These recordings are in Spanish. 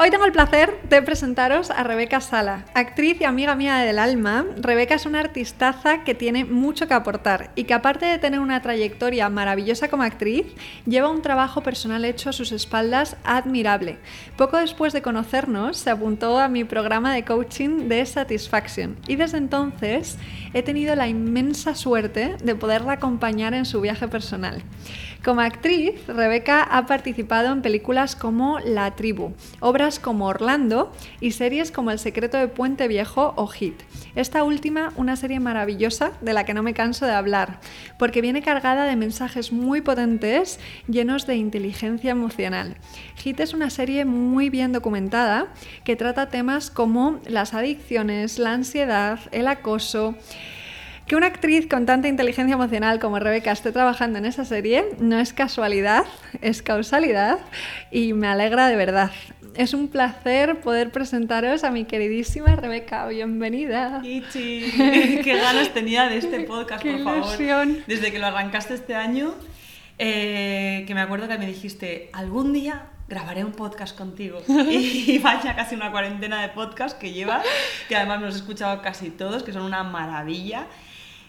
Hoy tengo el placer de presentaros a Rebeca Sala, actriz y amiga mía del alma. Rebeca es una artistaza que tiene mucho que aportar y que aparte de tener una trayectoria maravillosa como actriz, lleva un trabajo personal hecho a sus espaldas admirable. Poco después de conocernos, se apuntó a mi programa de coaching de Satisfaction y desde entonces he tenido la inmensa suerte de poderla acompañar en su viaje personal. Como actriz, Rebeca ha participado en películas como La Tribu, obras como Orlando y series como El secreto de Puente Viejo o Hit. Esta última, una serie maravillosa de la que no me canso de hablar, porque viene cargada de mensajes muy potentes llenos de inteligencia emocional. Hit es una serie muy bien documentada que trata temas como las adicciones, la ansiedad, el acoso, que una actriz con tanta inteligencia emocional como Rebeca esté trabajando en esa serie no es casualidad, es causalidad y me alegra de verdad. Es un placer poder presentaros a mi queridísima Rebeca. Bienvenida. Ichi, qué ganas tenía de este podcast, por favor. Desde que lo arrancaste este año, eh, que me acuerdo que me dijiste, algún día grabaré un podcast contigo. y vaya casi una cuarentena de podcasts que llevas, que además nos he escuchado casi todos, que son una maravilla.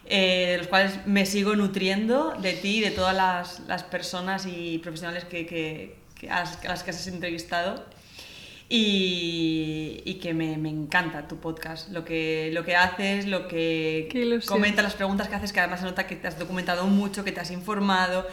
Eh, de los cuales me sigo nutriendo de ti y de todas las, las personas y profesionales que, que, a, las, que has entrevistado. Y, y, que me, me, encanta tu podcast, lo que, lo que haces, lo que comentas, las preguntas que haces, que además se nota que te has documentado mucho, que te has informado,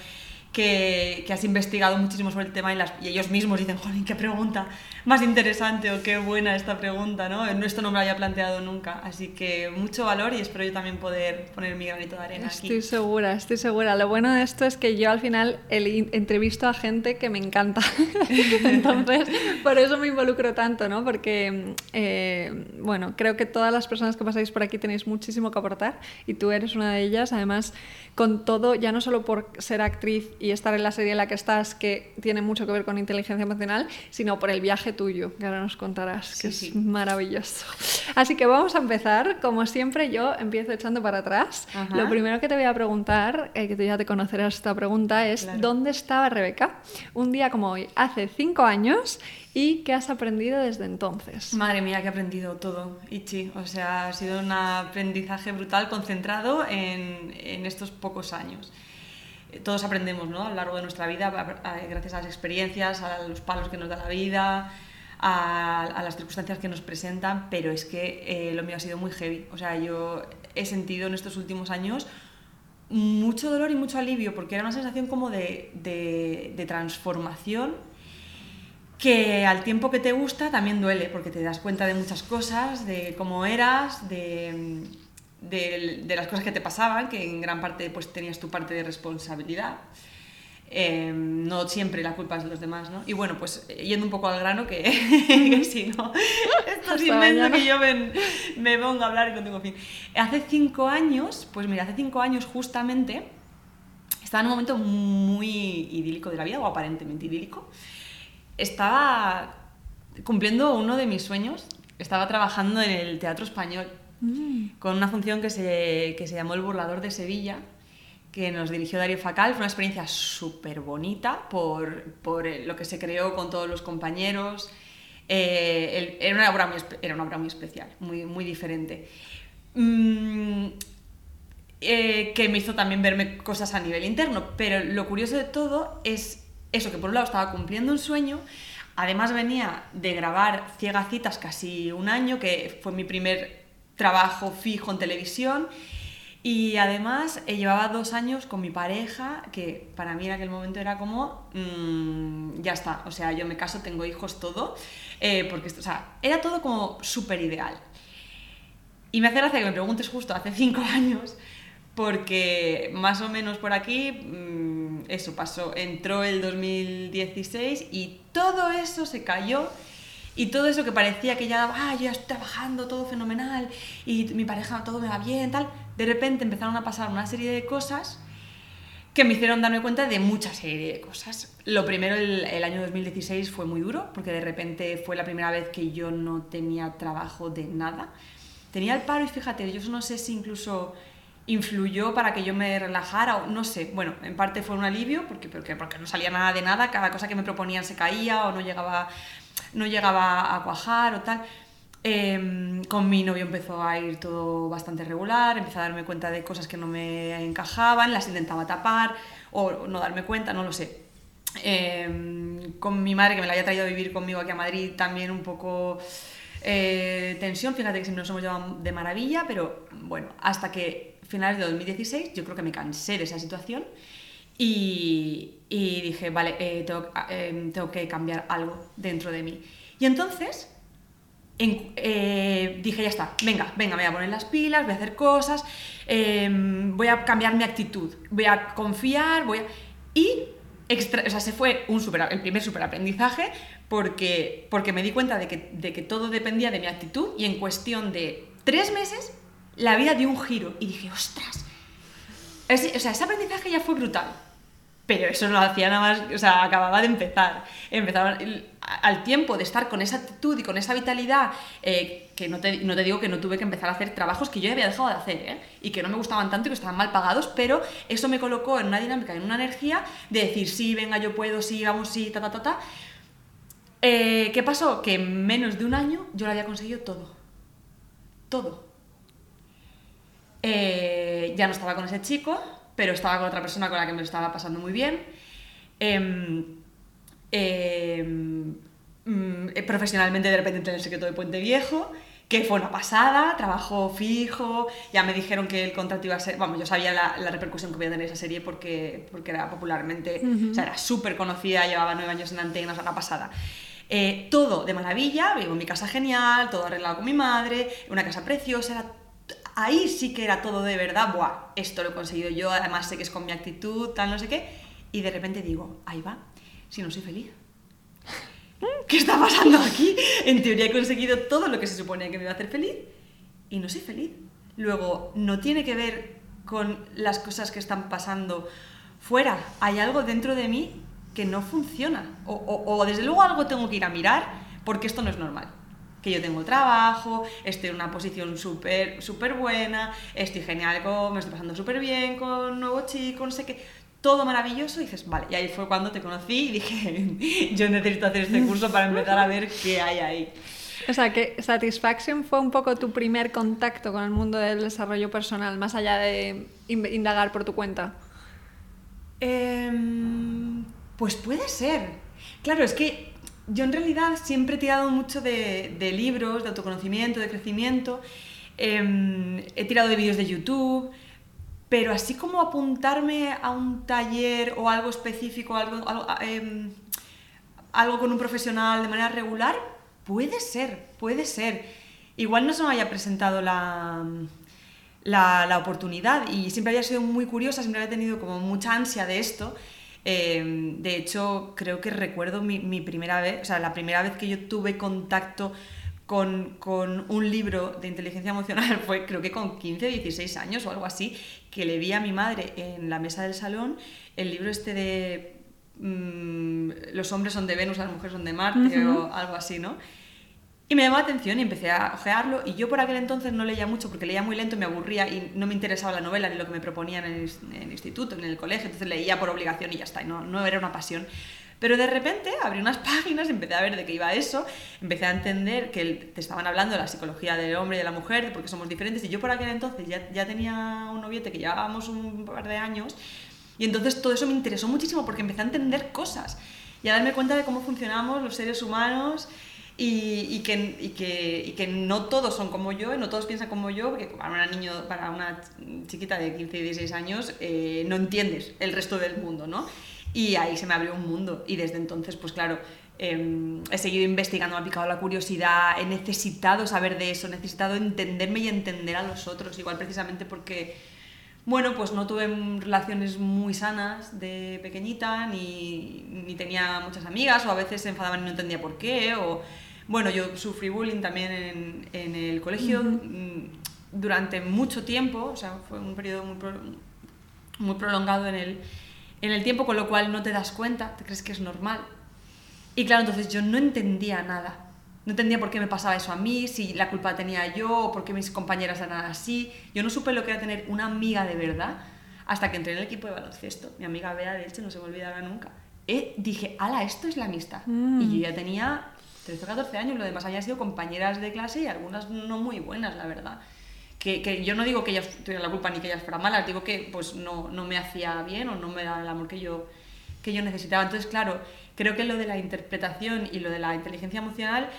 que, que, has investigado muchísimo sobre el tema y, las, y ellos mismos dicen, joder, qué pregunta más interesante o qué buena esta pregunta, ¿no? Esto no me lo había planteado nunca, así que mucho valor y espero yo también poder poner mi granito de arena estoy aquí. Estoy segura, estoy segura. Lo bueno de esto es que yo al final el, entrevisto a gente que me encanta, entonces por eso me involucro tanto, ¿no? Porque, eh, bueno, creo que todas las personas que pasáis por aquí tenéis muchísimo que aportar y tú eres una de ellas, además con todo, ya no solo por ser actriz estar en la serie en la que estás, que tiene mucho que ver con inteligencia emocional, sino por el viaje tuyo, que ahora nos contarás, que es maravilloso. Así que vamos a empezar. Como siempre, yo empiezo echando para atrás. Lo primero que te voy a preguntar, eh, que tú ya te conocerás esta pregunta, es ¿dónde estaba Rebeca un día como hoy, hace cinco años? ¿Y qué has aprendido desde entonces? Madre mía, que he aprendido todo, Ichi. O sea, ha sido un aprendizaje brutal concentrado en, en estos pocos años todos aprendemos ¿no? a lo largo de nuestra vida gracias a las experiencias, a los palos que nos da la vida, a, las circunstancias que nos presentan, pero es que eh, lo mío ha sido muy heavy. O sea, yo he sentido en estos últimos años mucho dolor y mucho alivio, porque era una sensación como de, de, de transformación que al tiempo que te gusta también duele, porque te das cuenta de muchas cosas, de cómo eras, de de, de, las cosas que te pasaban, que en gran parte pues tenías tu parte de responsabilidad. Eh, no siempre la culpa es de los demás, ¿no? Y bueno, pues yendo un poco al grano, que, que si no, esto es inmenso que yo me, me pongo a hablar y no tengo fin. Hace cinco años, pues mira, hace cinco años justamente, estaba en un momento muy idílico de la vida, o aparentemente idílico. Estaba cumpliendo uno de mis sueños, estaba trabajando en el Teatro Español Mm. con una función que se, que se llamó El Burlador de Sevilla, que nos dirigió Darío Facal. Fue una experiencia súper bonita por, por, lo que se creó con todos los compañeros. Eh, era, una obra muy, era una obra muy especial, muy, muy diferente. Mm, eh, que me hizo también verme cosas a nivel interno. Pero lo curioso de todo es eso, que por un lado estaba cumpliendo un sueño, además venía de grabar Ciegacitas casi un año, que fue mi primer trabajo fijo en televisión. Y además eh, llevaba dos años con mi pareja, que para mí en aquel momento era como, mm, ya está, o sea, yo me caso, tengo hijos, todo, eh, porque, o sea, era todo como súper ideal. Y me hace gracia que me preguntes justo hace cinco años, porque más o menos por aquí, mm, eso pasó, entró el 2016 y todo eso se cayó Y todo eso que parecía que ya, ah, yo ya estoy trabajando, todo fenomenal, y mi pareja todo me va bien, tal, de repente empezaron a pasar una serie de cosas que me hicieron darme cuenta de mucha serie de cosas. Lo primero, el, el, año 2016 fue muy duro, porque de repente fue la primera vez que yo no tenía trabajo de nada. Tenía el paro y fíjate, yo no sé si incluso influyó para que yo me relajara o no sé. Bueno, en parte fue un alivio, porque, porque, porque no salía nada de nada, cada cosa que me proponían se caía o no llegaba, no llegaba a cuajar o tal. Eh, con mi novio empezó a ir todo bastante regular, empecé a darme cuenta de cosas que no me encajaban, las intentaba tapar o no darme cuenta, no lo sé. Eh, con mi madre, que me la había traído a vivir conmigo aquí a Madrid, también un poco eh, tensión, fíjate que siempre nos hemos llevado de maravilla, pero bueno, hasta que finales de 2016 yo creo que me cansé de esa situación y, dije, vale, eh, tengo, eh, tengo que cambiar algo dentro de mí. Y entonces en, eh, dije, ya está, venga, venga, me voy a poner las pilas, voy a hacer cosas, eh, voy a cambiar mi actitud, voy a confiar, voy a... Y extra, o sea, se fue un super, el primer superaprendizaje porque, porque me di cuenta de que, de que todo dependía de mi actitud y en cuestión de tres meses la vida dio un giro y dije, ostras, o sea, ese aprendizaje ya fue brutal. Pero eso no lo hacía nada más, o sea, acababa de empezar. Empezaba al tiempo de estar con esa actitud y con esa vitalidad, eh, que no te, no te, digo que no tuve que empezar a hacer trabajos que yo ya había dejado de hacer, ¿eh? y que no me gustaban tanto y que estaban mal pagados, pero eso me colocó en una dinámica, en una energía de decir, sí, venga, yo puedo, sí, vamos, sí, ta, ta, ta, ta. Eh, ¿Qué pasó? Que en menos de un año yo lo había conseguido todo. Todo. Eh, ya no estaba con ese chico, pero estaba con otra persona con la que me lo estaba pasando muy bien. Eh, eh, profesionalmente de repente en el secreto de Puente Viejo, que fue una pasada, trabajo fijo, ya me dijeron que el contrato iba a ser, vamos, yo sabía la, la repercusión que iba a tener esa serie porque, porque era popularmente, uh -huh. o sea, era súper conocida, llevaba nueve años en antenas, una pasada. Eh, todo de maravilla, vivo en mi casa genial, todo arreglado con mi madre, una casa preciosa, era ahí sí que era todo de verdad, buah, esto lo he conseguido yo, además sé que es con mi actitud, tal, no sé qué, y de repente digo, ahí va, si no soy feliz. ¿Qué está pasando aquí? En teoría he conseguido todo lo que se suponía que me iba a hacer feliz y no soy feliz. Luego, no tiene que ver con las cosas que están pasando fuera. Hay algo dentro de mí que no funciona. O desde luego algo tengo que ir a mirar porque esto no es normal que yo tengo trabajo, estoy en una posición súper súper buena, estoy genial, con, me estoy pasando súper bien con un nuevo chico, no sé qué, todo maravilloso y dices, vale, y ahí fue cuando te conocí y dije, yo necesito hacer este curso para empezar a ver qué hay ahí. O sea, que Satisfaction fue un poco tu primer contacto con el mundo del desarrollo personal, más allá de indagar por tu cuenta. Eh, pues puede ser. Claro, es que yo en realidad siempre he tirado mucho de, libros, de autoconocimiento, de crecimiento. Eh, he tirado de vídeos de YouTube, pero así como apuntarme a un taller o algo específico, algo, eh, algo con un profesional de manera regular, puede ser, puede ser. Igual no se me haya presentado la, la, la oportunidad y siempre había sido muy curiosa, siempre había tenido como mucha ansia de esto eh, de hecho, creo que recuerdo mi, mi, primera vez, o sea, la primera vez que yo tuve contacto con, con, un libro de inteligencia emocional fue creo que con 15 o 16 años o algo así, que le vi a mi madre en la mesa del salón el libro este de mmm, Los hombres son de Venus, las mujeres son de Marte uh -huh. o algo así, ¿no? Y me llamó la atención y empecé a ojearlo. Y yo por aquel entonces no leía mucho porque leía muy lento, me aburría y no me interesaba la novela ni lo que me proponían en el, instituto, en el colegio, entonces leía por obligación y ya está, y no, no era una pasión. Pero de repente abrí unas páginas, empecé a ver de qué iba eso, empecé a entender que te estaban hablando de la psicología del hombre y de la mujer, de por qué somos diferentes, y yo por aquel entonces ya, ya tenía un noviete que llevábamos un par de años, y entonces todo eso me interesó muchísimo porque empecé a entender cosas y a darme cuenta de cómo funcionamos los seres humanos y, que, no todos son como yo, no todos piensan como yo, porque para una, niño, para una chiquita de 15 y 16 años eh, no entiendes el resto del mundo, ¿no? Y ahí se me abrió un mundo y desde entonces, pues claro, eh, he seguido investigando, me ha picado la curiosidad, he necesitado saber de eso, he necesitado entenderme y entender a los otros, igual precisamente porque, bueno, pues no tuve relaciones muy sanas de pequeñita, ni, ni tenía muchas amigas, o a veces se enfadaban y no entendía por qué, o Bueno, yo sufrí bullying también en, en el colegio mm, durante mucho tiempo, o sea, fue un periodo muy, pro- muy prolongado en el, en el tiempo, con lo cual no te das cuenta, te crees que es normal. Y claro, entonces yo no entendía nada. No entendía por qué me pasaba eso a mí, si la culpa tenía yo o por qué mis compañeras eran así. Yo no supe lo que era tener una amiga de verdad hasta que entré en el equipo de baloncesto. Mi amiga Bea, de hecho, no se me olvidará nunca. Eh, dije, ala, esto es la amistad. Mm. Y yo ya tenía 13 o 14 años, lo demás habían sido compañeras de clase y algunas no muy buenas, la verdad. Que, que yo no digo que ellas tuvieran la culpa ni que ellas fueran malas, digo que pues no, no me hacía bien o no me daba el amor que yo, que yo necesitaba. Entonces, claro, creo que lo de la interpretación y lo de la inteligencia emocional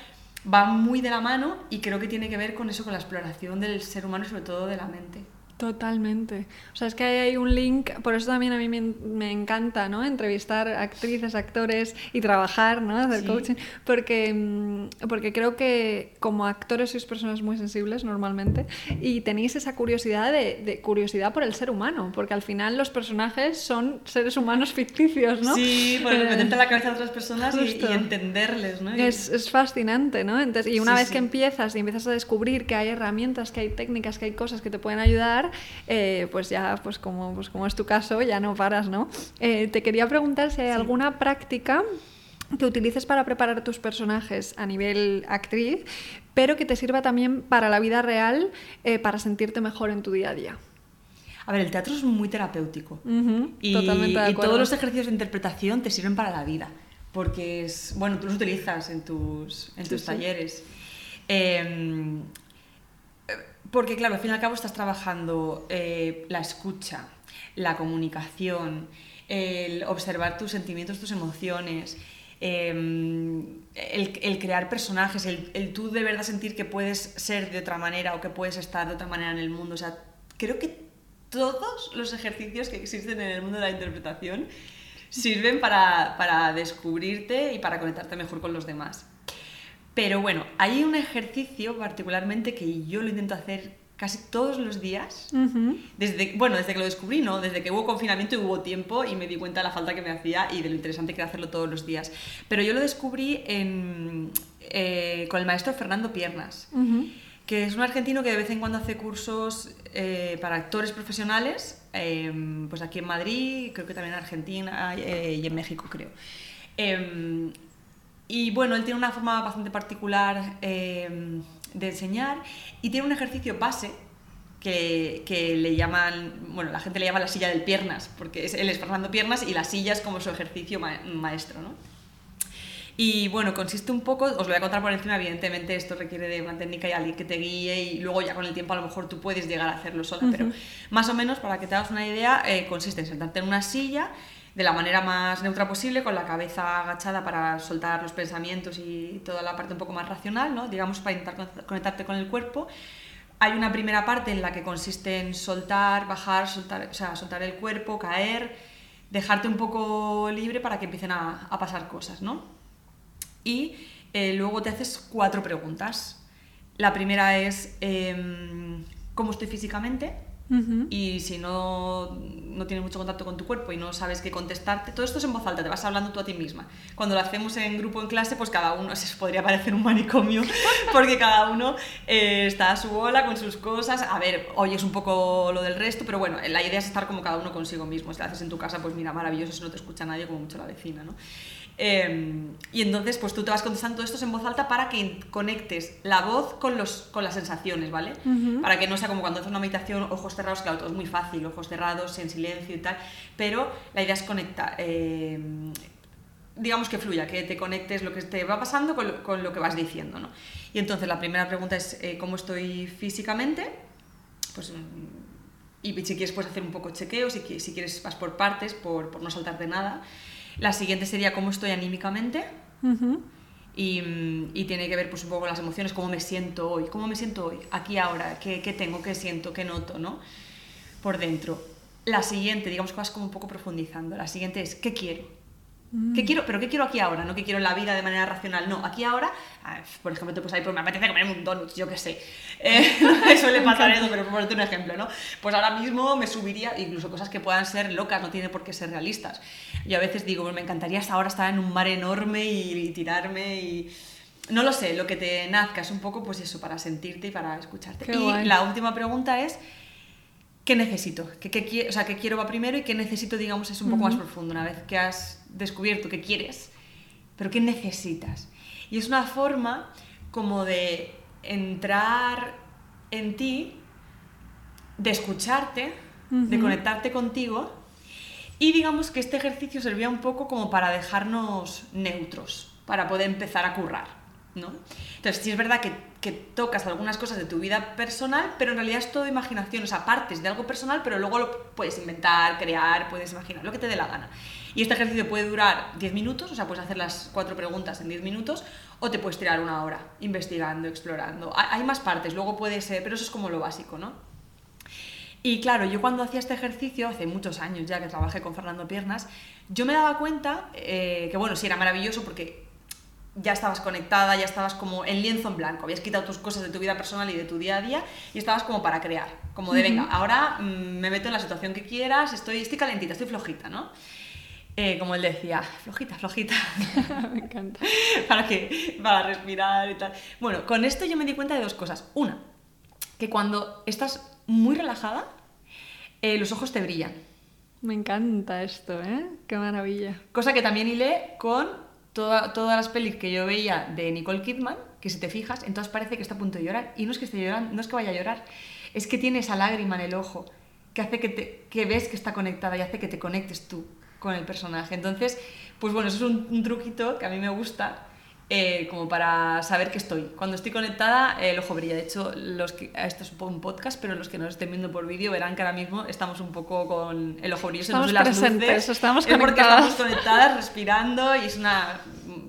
va muy de la mano y creo que tiene que ver con eso, con la exploración del ser humano y sobre todo de la mente. Totalmente. O sea, es que ahí hay un link, por eso también a mí me, me encanta, ¿no? Entrevistar actrices, actores y trabajar, ¿no? Hacer Sí. coaching, porque, mm, porque creo que como actores sois personas muy sensibles normalmente y tenéis esa curiosidad de, de curiosidad por el ser humano, porque al final los personajes son seres humanos ficticios, ¿no? Sí, pues Eh, meterte la cabeza de otras personas y, y entenderles, ¿no? Y- Es, es fascinante, ¿no? Entonces, y una Sí, vez sí. que empiezas y empiezas a descubrir que hay herramientas, que hay técnicas, que hay cosas que te pueden ayudar, eh, pues ya, pues como, pues como es tu caso, ya no paras, ¿no? Eh, te quería preguntar si hay alguna práctica que utilices para preparar tus personajes a nivel actriz, pero que te sirva también para la vida real, eh, para sentirte mejor en tu día a día. A ver, el teatro es muy terapéutico. Y, totalmente de y todos los ejercicios de interpretación te sirven para la vida, porque es, bueno, tú los utilizas en tus, en tus sí. talleres. Eh, porque claro, al fin y al cabo estás trabajando eh, la escucha, la comunicación, el observar tus sentimientos, tus emociones, eh, el, el crear personajes, el, el tú de verdad sentir que puedes ser de otra manera o que puedes estar de otra manera en el mundo. O sea, creo que todos los ejercicios que existen en el mundo de la interpretación sirven para, para descubrirte y para conectarte mejor con los demás. Pero bueno, hay un ejercicio particularmente que yo lo intento hacer casi todos los días. Desde, bueno, desde que lo descubrí, ¿no? Desde que hubo confinamiento y hubo tiempo y me di cuenta de la falta que me hacía y de lo interesante que era hacerlo todos los días. Pero yo lo descubrí en, eh, con el maestro Fernando Piernas, que es un argentino que de vez en cuando hace cursos eh, para actores profesionales, eh, pues aquí en Madrid, creo que también en Argentina eh, y en México, creo. Y bueno, él tiene una forma bastante particular eh, de enseñar y tiene un ejercicio base que, que le llaman, bueno, la gente le llama la silla del piernas, porque es, él es Fernando Piernas y la silla es como su ejercicio ma- maestro, ¿no? Y bueno, consiste un poco, os lo voy a contar por encima, evidentemente esto requiere de una técnica y alguien que te guíe y luego ya con el tiempo a lo mejor tú puedes llegar a hacerlo sola, pero más o menos para que te hagas una idea, eh, consiste en sentarte en una silla de la manera más neutra posible, con la cabeza agachada para soltar los pensamientos y toda la parte un poco más racional, ¿no? digamos para intentar con- conectarte con el cuerpo. Hay una primera parte en la que consiste en soltar, bajar, soltar, o sea, soltar el cuerpo, caer, dejarte un poco libre para que empiecen a, a pasar cosas, ¿no? y eh, luego te haces cuatro preguntas. La primera es em, cómo estoy físicamente Y si no, no tienes mucho contacto con tu cuerpo y no sabes qué contestarte, todo esto es en voz alta, te vas hablando tú a ti misma. Cuando lo hacemos en grupo en clase, pues cada uno, se podría parecer un manicomio, porque cada uno eh, está a su bola con sus cosas. A ver, oyes un poco lo del resto, pero bueno, la idea es estar como cada uno consigo mismo. Si lo haces en tu casa, pues mira, maravilloso, si no te escucha nadie, como mucho la vecina, ¿no? Eh, y entonces, pues tú te vas contestando esto en voz alta para que conectes la voz con, los, con las sensaciones, ¿vale? Ujú. Para que no sea como cuando haces una meditación, ojos cerrados, claro, todo es muy fácil, ojos cerrados, en silencio y tal, pero la idea es conectar, eh, digamos que fluya, que te conectes lo que te va pasando con lo, con lo que vas diciendo, ¿no? Y entonces la primera pregunta es, eh, ¿cómo estoy físicamente? Pues, mm, y si quieres puedes hacer un poco chequeo, si, si quieres vas por partes, por, por no saltarte nada. La siguiente sería, ¿cómo estoy anímicamente? Y, mm, y tiene que ver pues un poco con las emociones, cómo me siento hoy, cómo me siento hoy, aquí ahora, qué, qué tengo, qué siento, qué noto, ¿no? Por dentro. La siguiente, digamos que vas como un poco profundizando. La siguiente es, ¿qué quiero? ¿Qué quiero? Pero ¿qué quiero aquí ahora? No que quiero en la vida de manera racional. No, aquí ahora, ah, por ejemplo, te puedes ahí, pues me apetece comerme un donut, yo qué sé. Eh, suele pasar eso, pero por ponerte un ejemplo, ¿no? Pues ahora mismo me subiría, incluso cosas que puedan ser locas, no tiene por qué ser realistas. Yo a veces digo, "Pues me encantaría hasta ahora estar en un mar enorme y, y tirarme y... no lo sé, lo que te nazca es un poco pues eso, para sentirte y para escucharte. Qué y guay. la última pregunta es, ¿qué necesito? ¿Qué, qué o sea, ¿qué quiero va primero y qué necesito, digamos, es un poco más profundo una vez que has descubierto qué quieres, pero qué necesitas? Y es una forma como de entrar en ti, de escucharte, de conectarte contigo y digamos que este ejercicio servía un poco como para dejarnos neutros, para poder empezar a currar, ¿no? Entonces, sí es verdad que, que tocas algunas cosas de tu vida personal, pero en realidad es todo imaginación, o sea, partes de algo personal, pero luego lo puedes inventar, crear, puedes imaginar, lo que te dé la gana. Y este ejercicio puede durar 10 minutos, o sea, puedes hacer las cuatro preguntas en 10 minutos, o te puedes tirar una hora investigando, explorando. Hay más partes, luego puede ser, pero eso es como lo básico, ¿no? Y claro, yo cuando hacía este ejercicio, hace muchos años ya que trabajé con Fernando Piernas, yo me daba cuenta eh, que, bueno, sí, era maravilloso porque ya estabas conectada, ya estabas como en lienzo en blanco, habías quitado tus cosas de tu vida personal y de tu día a día y estabas como para crear, como de, venga, ahora mm, me meto en la situación que quieras, estoy, estoy calentita, estoy flojita, ¿no? Eh, como él decía, flojita, flojita. Me encanta. para que para respirar y tal. Bueno, con esto yo me di cuenta de dos cosas. Una, que cuando estás muy relajada, eh, los ojos te brillan. Me encanta esto, ¿eh? Qué maravilla. Cosa que también hilé con toda- todas las pelis que yo veía de Nicole Kidman, que si te fijas, entonces parece que está a punto de llorar. Y no es que esté llorando, no es que vaya a llorar, es que tiene esa lágrima en el ojo que hace que, te, que ves que está conectada y hace que te conectes tú con el personaje. Entonces, pues bueno, eso es un, un truquito que a mí me gusta. Eh, como para saber que estoy. Cuando estoy conectada, eh, el ojo brilla. De hecho, los que, esto es un podcast, pero los que nos estén viendo por vídeo verán que ahora mismo estamos un poco con el ojo brilloso. Estamos las presentes, luces. estamos Es porque conectadas. estamos conectadas, respirando y es una,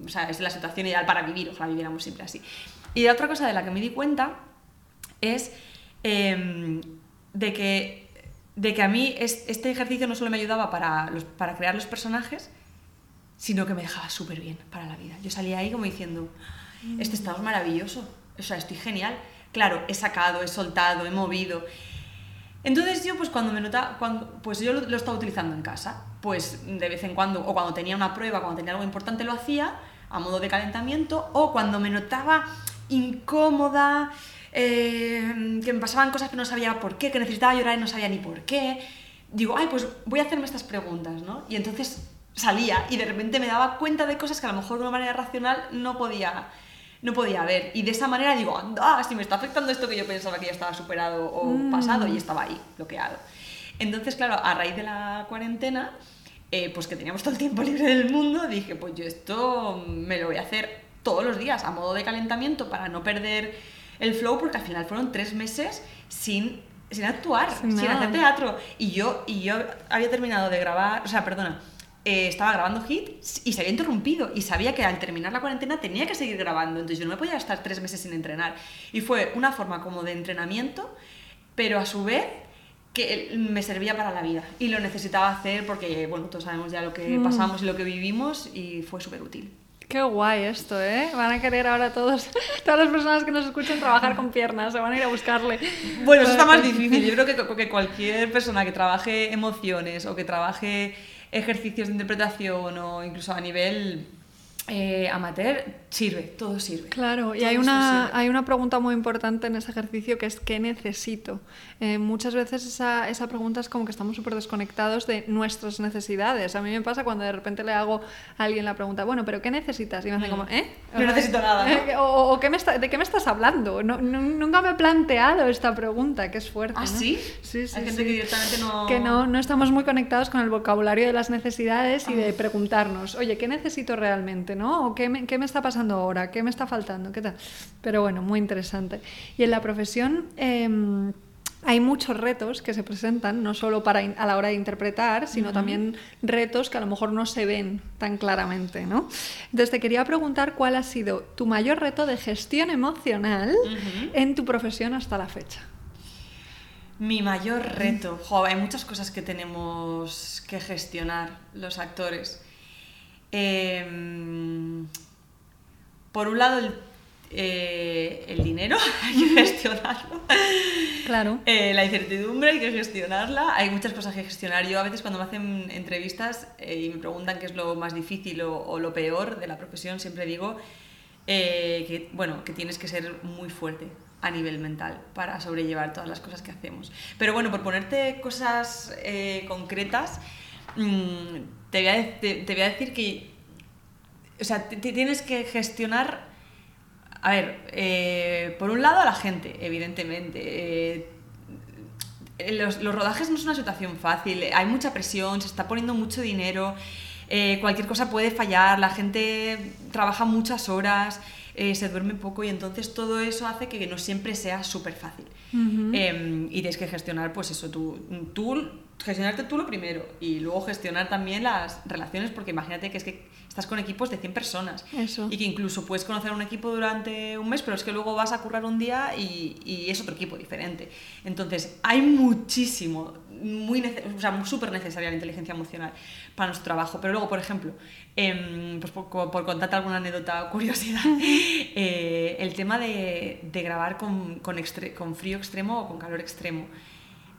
o sea, es la situación ideal para vivir, ojalá viviéramos siempre así. Y otra cosa de la que me di cuenta es em, de, que, de que a mí es- este ejercicio no solo me ayudaba para, los- para crear los personajes, sino que me dejaba súper bien para la vida. Yo salía ahí como diciendo, este estado es maravilloso, o sea, estoy genial. Claro, he sacado, he soltado, he movido. Entonces yo, pues cuando me notaba, cuando, pues yo lo, lo estaba utilizando en casa, pues de vez en cuando, o cuando tenía una prueba, cuando tenía algo importante lo hacía, a modo de calentamiento, o cuando me notaba incómoda, eh, que me pasaban cosas que no sabía por qué, que necesitaba llorar y no sabía ni por qué, digo, ay, pues voy a hacerme estas preguntas, ¿no? Y entonces salía y de repente me daba cuenta de cosas que a lo mejor de una manera racional no podía, no podía ver. Y de esa manera digo, anda, si me está afectando esto que yo pensaba que ya estaba superado o pasado y estaba ahí, bloqueado. Entonces, claro, a raíz de la cuarentena, eh, pues que teníamos todo el tiempo libre del mundo, dije, pues yo esto me lo voy a hacer todos los días a modo de calentamiento para no perder el flow, porque al final fueron tres meses sin, sin actuar, Sin sin, hacer teatro. Y yo, y yo había terminado de grabar, o sea, perdona, eh, estaba grabando Hit y se había interrumpido y sabía que al terminar la cuarentena tenía que seguir grabando, entonces yo no me podía estar tres meses sin entrenar. Y fue una forma como de entrenamiento, pero a su vez que me servía para la vida y lo necesitaba hacer porque, bueno, todos sabemos ya lo que Mm. pasamos y lo que vivimos y fue súper útil. Qué guay esto, ¿eh? Van a querer ahora todos, todas las personas que nos escuchen trabajar con piernas, se van a ir a buscarle. Bueno, eso está más difícil. Yo creo que, que cualquier persona que trabaje emociones o que trabaje ejercicios de interpretación o incluso a nivel eh, amateur, sirve, todo sirve. Claro, y hay una, hay una pregunta muy importante en ese ejercicio que es ¿qué necesito? Eh, muchas veces esa, esa pregunta es como que estamos súper desconectados de nuestras necesidades. A mí me pasa cuando de repente le hago a alguien la pregunta, bueno, pero ¿qué necesitas? Y me hacen como, ¿eh? Mm. No necesito nada, ¿no? O, o ¿qué me está- ¿de qué me estás hablando? No- no- nunca me he planteado esta pregunta, que es fuerte. ¿Ah, sí? Sí, sí, Hay gente sí. que directamente no... Que no, no estamos muy conectados con el vocabulario de las necesidades y Ah. de preguntarnos, oye, ¿qué necesito realmente? ¿no? ¿O qué me, qué me está pasando ahora? ¿Qué me está faltando? ¿Qué tal? Pero bueno, muy interesante. Y en la profesión em, hay muchos retos que se presentan, no solo para a la hora de interpretar, sino también retos que a lo mejor no se ven tan claramente. ¿no? Entonces te quería preguntar cuál ha sido tu mayor reto de gestión emocional en tu profesión hasta la fecha. Mi mayor reto, jo, hay muchas cosas que tenemos que gestionar los actores. Em, por un lado, el, eh, el dinero, hay que gestionarlo. Claro. Eh, la incertidumbre hay que gestionarla. Hay muchas cosas que gestionar. Yo a veces cuando me hacen entrevistas eh, y me preguntan qué es lo más difícil o, o lo peor de la profesión, siempre digo que, bueno, que tienes que ser muy fuerte a nivel mental para sobrellevar todas las cosas que hacemos. Pero bueno, por ponerte cosas concretas, mm, te, voy a, te, voy a, decir que, o sea, tienes que gestionar, a ver, eh, por un lado a la gente, evidentemente. Los, los, rodajes no es una situación fácil, hay mucha presión, se está poniendo mucho dinero, eh, cualquier cosa puede fallar, la gente trabaja muchas horas, eh, se duerme poco y entonces todo eso hace que no siempre sea súper fácil. Em, y tienes que gestionar, pues eso, tú, tú, gestionarte tú lo primero y luego gestionar también las relaciones, porque imagínate que es que estás con equipos de 100 personas y que incluso puedes conocer un equipo durante un mes, pero es que luego vas a currar un día y, y es otro equipo diferente. Entonces, hay muchísimo, muy o sea, súper necesaria la inteligencia emocional para nuestro trabajo. Pero luego, por ejemplo, em, pues por, por, contarte alguna anécdota o curiosidad, eh, el tema de, de grabar con, con, con, frío extremo o con calor extremo.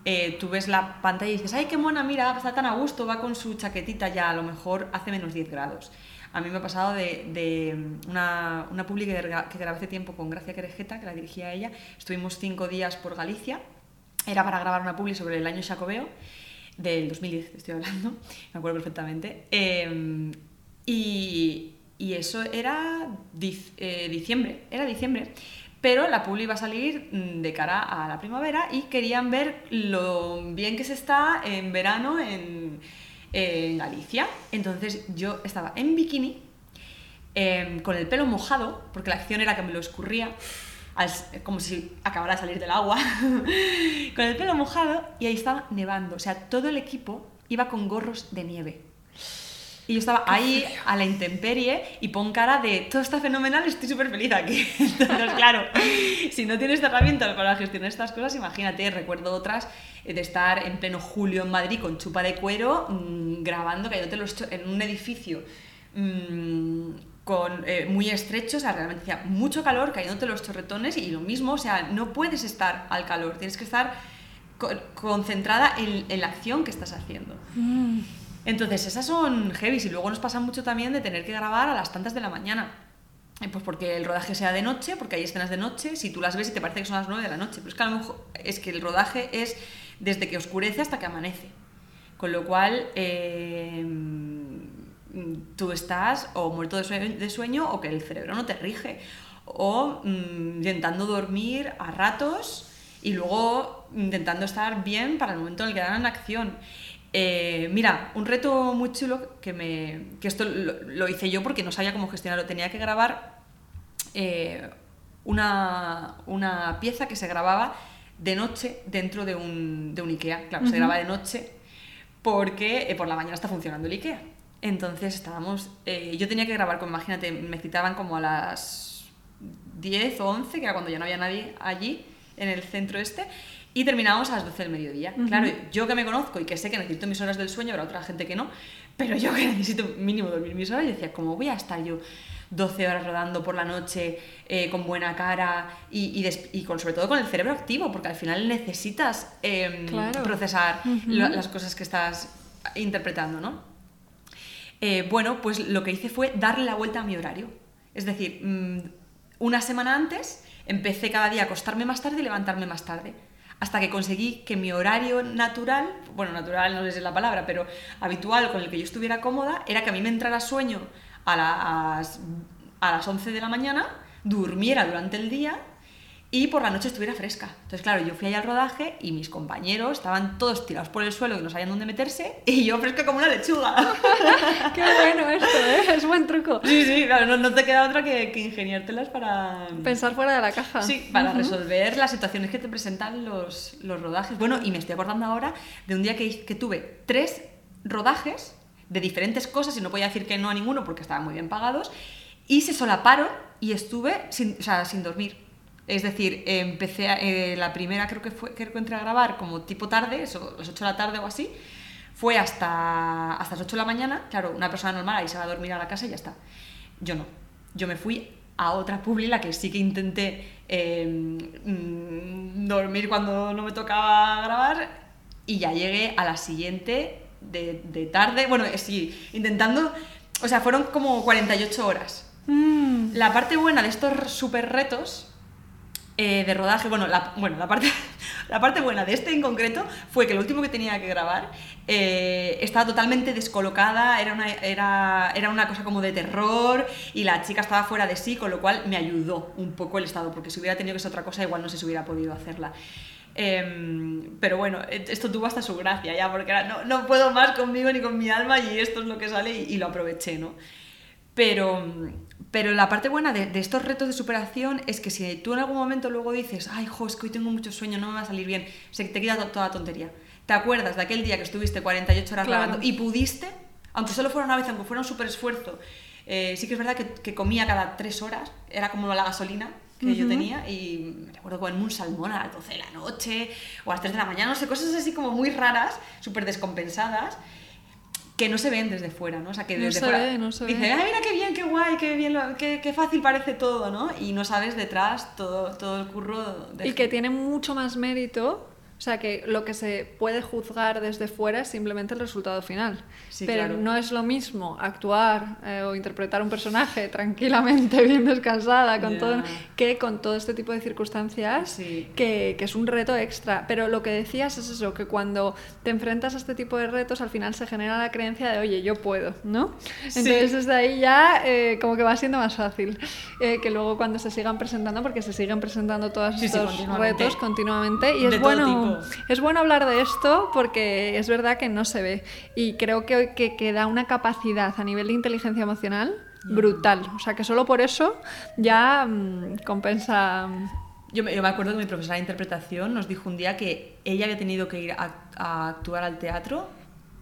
Eh, tú ves la pantalla y dices, ay, qué mona, mira, está tan a gusto, va con su chaquetita ya, a lo mejor hace menos 10 grados. A mí me ha pasado de, de una, una publi que, grabé hace tiempo con Gracia Querejeta, que la dirigía ella. Estuvimos cinco días por Galicia era para grabar una publi sobre el año Jacobeo, del 2010 estoy hablando, me acuerdo perfectamente. Em, y, y, eso era eh, diciembre, era diciembre. Pero la publi iba a salir mm, de cara a la primavera y querían ver lo bien que se está en verano en, Galicia. Entonces yo estaba en bikini, em, con el pelo mojado, porque la acción era que me lo escurría como si acabara de salir del agua, con el pelo mojado y ahí estaba nevando. O sea, todo el equipo iba con gorros de nieve. Y yo estaba ahí a la intemperie y pon cara de todo está fenomenal, estoy súper feliz aquí. Entonces, claro, si no tienes herramientas para gestionar estas cosas, imagínate, recuerdo otras eh, de estar en pleno julio en Madrid con chupa de cuero, mmm, grabando, los en un edificio mmm, con, eh, muy estrechos, o sea, realmente hacía mucho calor, cayéndote los chorretones y lo mismo, o sea, no puedes estar al calor, tienes que estar concentrada en, en, la acción que estás haciendo. Mm. Entonces, esas son heavy y luego nos pasa mucho también de tener que grabar a las tantas de la mañana. Pues porque el rodaje sea de noche, porque hay escenas de noche, si tú las ves y te parece que son las 9 de la noche, pero es que a lo mejor es que el rodaje es desde que oscurece hasta que amanece. Con lo cual, eh, tú estás o muerto de sueño, o que el cerebro no te rige, o mm, intentando dormir a ratos y luego intentando estar bien para el momento en el que dan acción. Eh, mira, un reto muy chulo que, me, que esto lo, hice yo porque no sabía cómo gestionarlo. Tenía que grabar eh, una, una, pieza que se grababa de noche dentro de un, de un IKEA. Claro, se graba de noche porque eh, por la mañana está funcionando el IKEA. Entonces estábamos, eh, yo tenía que grabar, como imagínate, me citaban como a las 10 o 11, que era cuando ya no había nadie allí, en el centro este, y terminábamos a las 12 del mediodía. Claro, yo que me conozco y que sé que necesito mis horas del sueño, habrá otra gente que no, pero yo que necesito mínimo dormir mis horas, y decía, ¿cómo voy a estar yo 12 horas rodando por la noche eh, con buena cara y, y, con, sobre todo con el cerebro activo? Porque al final necesitas em, procesar las cosas que estás interpretando, ¿no? Eh, bueno, pues lo que hice fue darle la vuelta a mi horario. Es decir, mm, una semana antes empecé cada día a acostarme más tarde y levantarme más tarde. Hasta que conseguí que mi horario natural, bueno, natural no es la palabra, pero habitual con el que yo estuviera cómoda, era que a mí me entrara sueño a las, a las 11 de la mañana, durmiera durante el día y por la noche estuviera fresca. Entonces, claro, yo fui allá al rodaje y mis compañeros estaban todos tirados por el suelo y no sabían dónde meterse y yo fresca como una lechuga. Qué bueno esto, ¿eh? Es buen truco. Sí, sí, claro, no, te queda otra que, que, ingeniártelas para... Pensar fuera de la caja. Sí, para resolver las situaciones que te presentan los, los, rodajes. Bueno, y me estoy acordando ahora de un día que, que tuve tres rodajes de diferentes cosas y no podía decir que no a ninguno porque estaban muy bien pagados y se solaparon y estuve sin, o sea, sin dormir es decir, empecé eh, la primera, creo que fue, creo que entré a grabar como tipo tarde, eso, las 8 de la tarde o así, fue hasta, hasta las 8 de la mañana. Claro, una persona normal ahí se va a dormir a la casa y ya está. Yo no. Yo me fui a otra publi, la que sí que intenté em, mm, dormir cuando no me tocaba grabar y ya llegué a la siguiente de, de tarde. Bueno, sí, intentando. O sea, fueron como 48 horas Mm. La parte buena de estos super retos eh, de rodaje, bueno, la, bueno la, parte, la parte buena de este en concreto fue que lo último que tenía que grabar eh, estaba totalmente descolocada, era una, era, era una cosa como de terror y la chica estaba fuera de sí, con lo cual me ayudó un poco el estado, porque si hubiera tenido que ser otra cosa, igual no se se hubiera podido hacerla. Em, pero bueno, e, esto tuvo hasta su gracia ya, porque no, no puedo más conmigo ni con mi alma y esto es lo que sale y, y lo aproveché, ¿no? Pero, pero la parte buena de, de, estos retos de superación es que si tú en algún momento luego dices, ay, jo, es que hoy tengo mucho sueño, no me va a salir bien, se te quita toda la tontería. Te acuerdas de aquel día que estuviste 48 horas Claro. grabando y pudiste, aunque solo fuera una vez, aunque fuera un súper esfuerzo, eh, sí que es verdad que, que comía cada tres horas, era como la gasolina que yo tenía y me recuerdo comerme un salmón a las 12 de la noche o a las 3 de la mañana, no sé, cosas así como muy raras, súper descompensadas que no se ven desde fuera, ¿no? O sea, que No desde se fuera ve, no se dice, ve. ay, mira qué bien, qué guay, qué bien, lo- qué, qué fácil parece todo, ¿no? Y no sabes detrás todo, todo el curro de Y que tiene mucho más mérito. O sea, que lo que se puede juzgar desde fuera es simplemente el resultado final. Sí, Pero claro. no es lo mismo actuar eh, o interpretar un personaje tranquilamente, bien descansada, con Ya. todo, que con todo este tipo de circunstancias, Sí. que, que es un reto extra. Pero lo que decías es eso, que cuando te enfrentas a este tipo de retos, al final se genera la creencia de, oye, yo puedo, ¿no? Sí. Entonces desde ahí ya eh, como que va siendo más fácil. Eh, que luego cuando se sigan presentando, porque se siguen presentando todos Sí, sí, estos continuamente. retos continuamente y es bueno tipo. Es bueno hablar de esto porque es verdad que no se ve y creo que, que, que da una capacidad a nivel de inteligencia emocional brutal o sea que solo por eso ya mm, compensa mm, Yo me, yo me acuerdo que mi profesora de interpretación nos dijo un día que ella había tenido que ir a, a actuar al teatro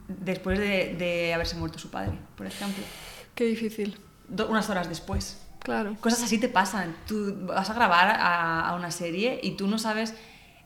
después de, de haberse muerto su padre, por ejemplo. qué difícil Do- unas horas después. claro Cosas así te pasan. Tú vas a grabar a, a una serie y tú no sabes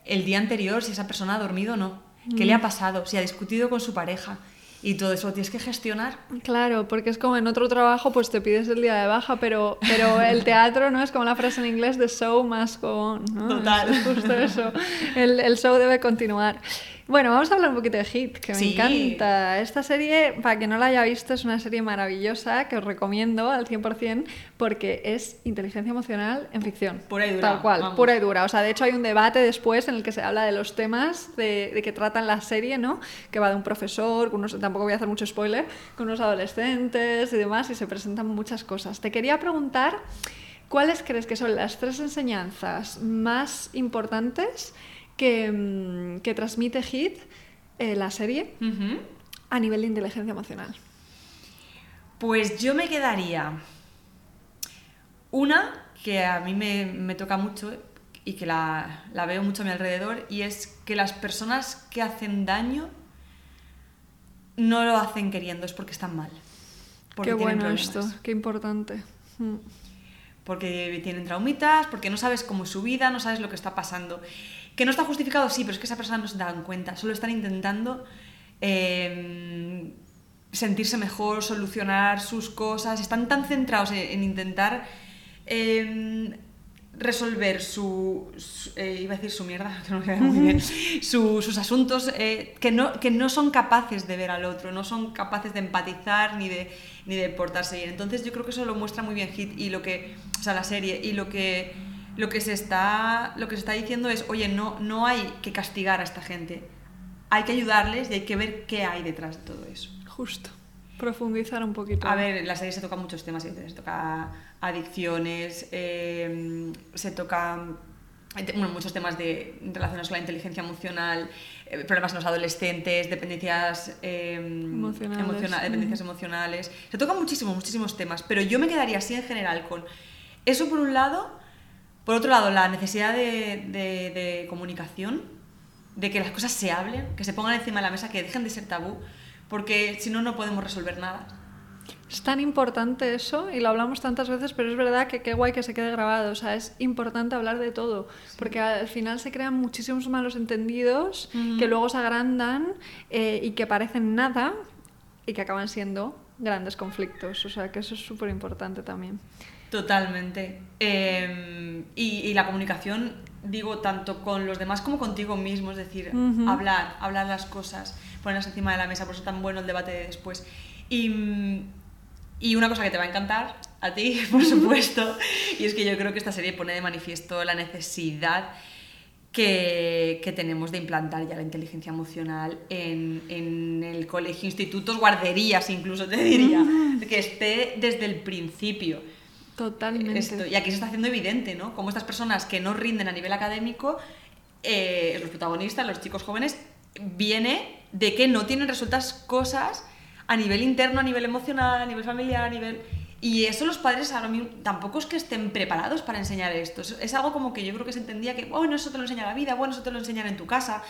el día anterior si esa persona ha dormido o no, qué le ha pasado, si ha discutido con su pareja. Y todo eso lo tienes que gestionar. Claro, porque es como en otro trabajo, pues te pides el día de baja, pero, pero el teatro no es como la frase en inglés de show must go on, ¿no? Total. Es justo eso. El, el show debe continuar. Bueno, vamos a hablar un poquito de Hit, que me encanta. Esta serie, para quien no la haya visto, es una serie maravillosa que os recomiendo al 100% porque es inteligencia emocional en ficción. Pura y dura, Tal cual, vamos. pura y dura. O sea, de hecho hay un debate después en el que se habla de los temas de, de que tratan la serie, ¿no? Que va de un profesor, con unos- tampoco voy a hacer mucho spoiler, con unos adolescentes y demás, y se presentan muchas cosas. Te quería preguntar, ¿cuáles crees que son las tres enseñanzas más importantes que, mm, que transmite Hit, eh, la serie, a nivel de inteligencia emocional? Pues yo me quedaría una que a mí me, me toca mucho y que la, la veo mucho a mi alrededor y es que las personas que hacen daño no lo hacen queriendo, es porque están mal. Porque Qué bueno problemas. esto, qué importante. Mm. Porque tienen traumitas, porque no sabes cómo es su vida, no sabes lo que está pasando. Que no está justificado, sí, pero es que esa persona no se dan cuenta, solo están intentando eh, sentirse mejor, solucionar sus cosas, están tan centrados en, en intentar eh, resolver su, su- eh, iba a decir su mierda, que no me queda muy bien, su- sus asuntos eh, que, no, que no son capaces de ver al otro, no son capaces de empatizar ni de, ni de portarse bien. Entonces yo creo que eso lo muestra muy bien Hit y lo que, o sea, la serie y lo que, lo que, se, está, lo que se está diciendo es, oye, no, no hay que castigar a esta gente, hay que ayudarles y hay que ver qué hay detrás de todo eso. Justo. Profundizar un poquito. A ver, en la serie se tocan muchos temas, se toca adicciones, eh, se tocan bueno, muchos temas de, relacionados con la inteligencia emocional, eh, problemas en los adolescentes, dependencias, eh, Emocionales. emociona- dependencias emocionales. Se tocan muchísimos, muchísimos temas, pero yo me quedaría así en general con eso por un lado, por otro lado la necesidad de, de- de comunicación, de que las cosas se hablen, que se pongan encima de la mesa, que dejen de ser tabú, porque si no, no podemos resolver nada. Es tan importante eso y lo hablamos tantas veces, pero es verdad que qué guay que se quede grabado. O sea, es importante hablar de todo, porque al final se crean muchísimos malos entendidos que luego se agrandan eh, y que parecen nada y que acaban siendo grandes conflictos. O sea, que eso es súper importante también. Totalmente. Eh, y, y la comunicación, digo, tanto con los demás como contigo mismo, es decir, hablar, hablar las cosas, ponerlas encima de la mesa, por eso tan bueno el debate de después. Y, Y una cosa que te va a encantar, a ti, por supuesto, y es que yo creo que esta serie pone de manifiesto la necesidad que, que tenemos de implantar ya la inteligencia emocional en, en, el colegio, institutos, guarderías incluso, te diría, que esté desde el principio. Totalmente. Esto, y aquí se está haciendo evidente, ¿no? Como estas personas que no rinden a nivel académico, eh, los protagonistas, los chicos jóvenes, viene de que no tienen resueltas cosas a nivel interno, a nivel emocional, a nivel familiar, a nivel... Y eso los padres ahora mismo tampoco es que estén preparados para enseñar esto. Es, algo como que yo creo que se entendía que, bueno, eso te lo enseña la vida, bueno, eso te lo enseñan en tu casa.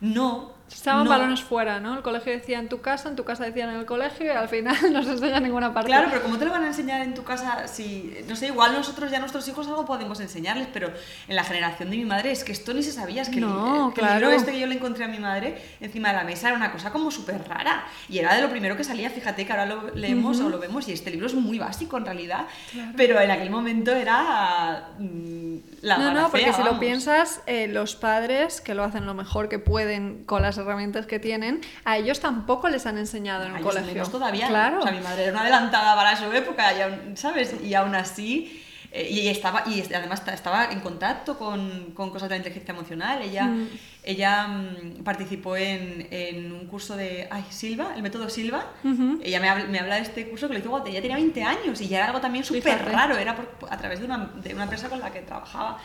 No. Estaban no. balones fuera, ¿no? El colegio decía en tu casa, en tu casa decían en el colegio y al final no se enseña en ninguna parte. Claro, pero ¿cómo te lo van a enseñar en tu casa si, no sé, igual nosotros ya nuestros hijos algo podemos enseñarles, pero en la generación de mi madre es que esto ni se sabía, es que, no, el, que claro. el libro este que yo le encontré a mi madre encima de la mesa era una cosa como súper rara y era de lo primero que salía, fíjate que ahora lo leemos uh -huh. o lo vemos y este libro es muy básico en realidad, claro. pero en aquel momento era mmm, la No, no, porque fea, si vamos. lo piensas, eh, los padres que lo hacen lo mejor que pueden con las herramientas que tienen, a ellos tampoco les han enseñado en a el ellos colegio. menos todavía. Claro. O sea, mi madre era una adelantada para su época, y aún, ¿sabes? Y aún así. Eh, y estaba y además estaba en contacto con, con cosas de la inteligencia emocional. Ella, Mm. ella mm, participó en, en, un curso de ay, Silva, el método Silva. Ujú. Ella me habla, me habla de este curso que lo hizo cuando ella tenía 20 años y ya era algo también súper raro. Era por- a través de una, de una empresa con la que trabajaba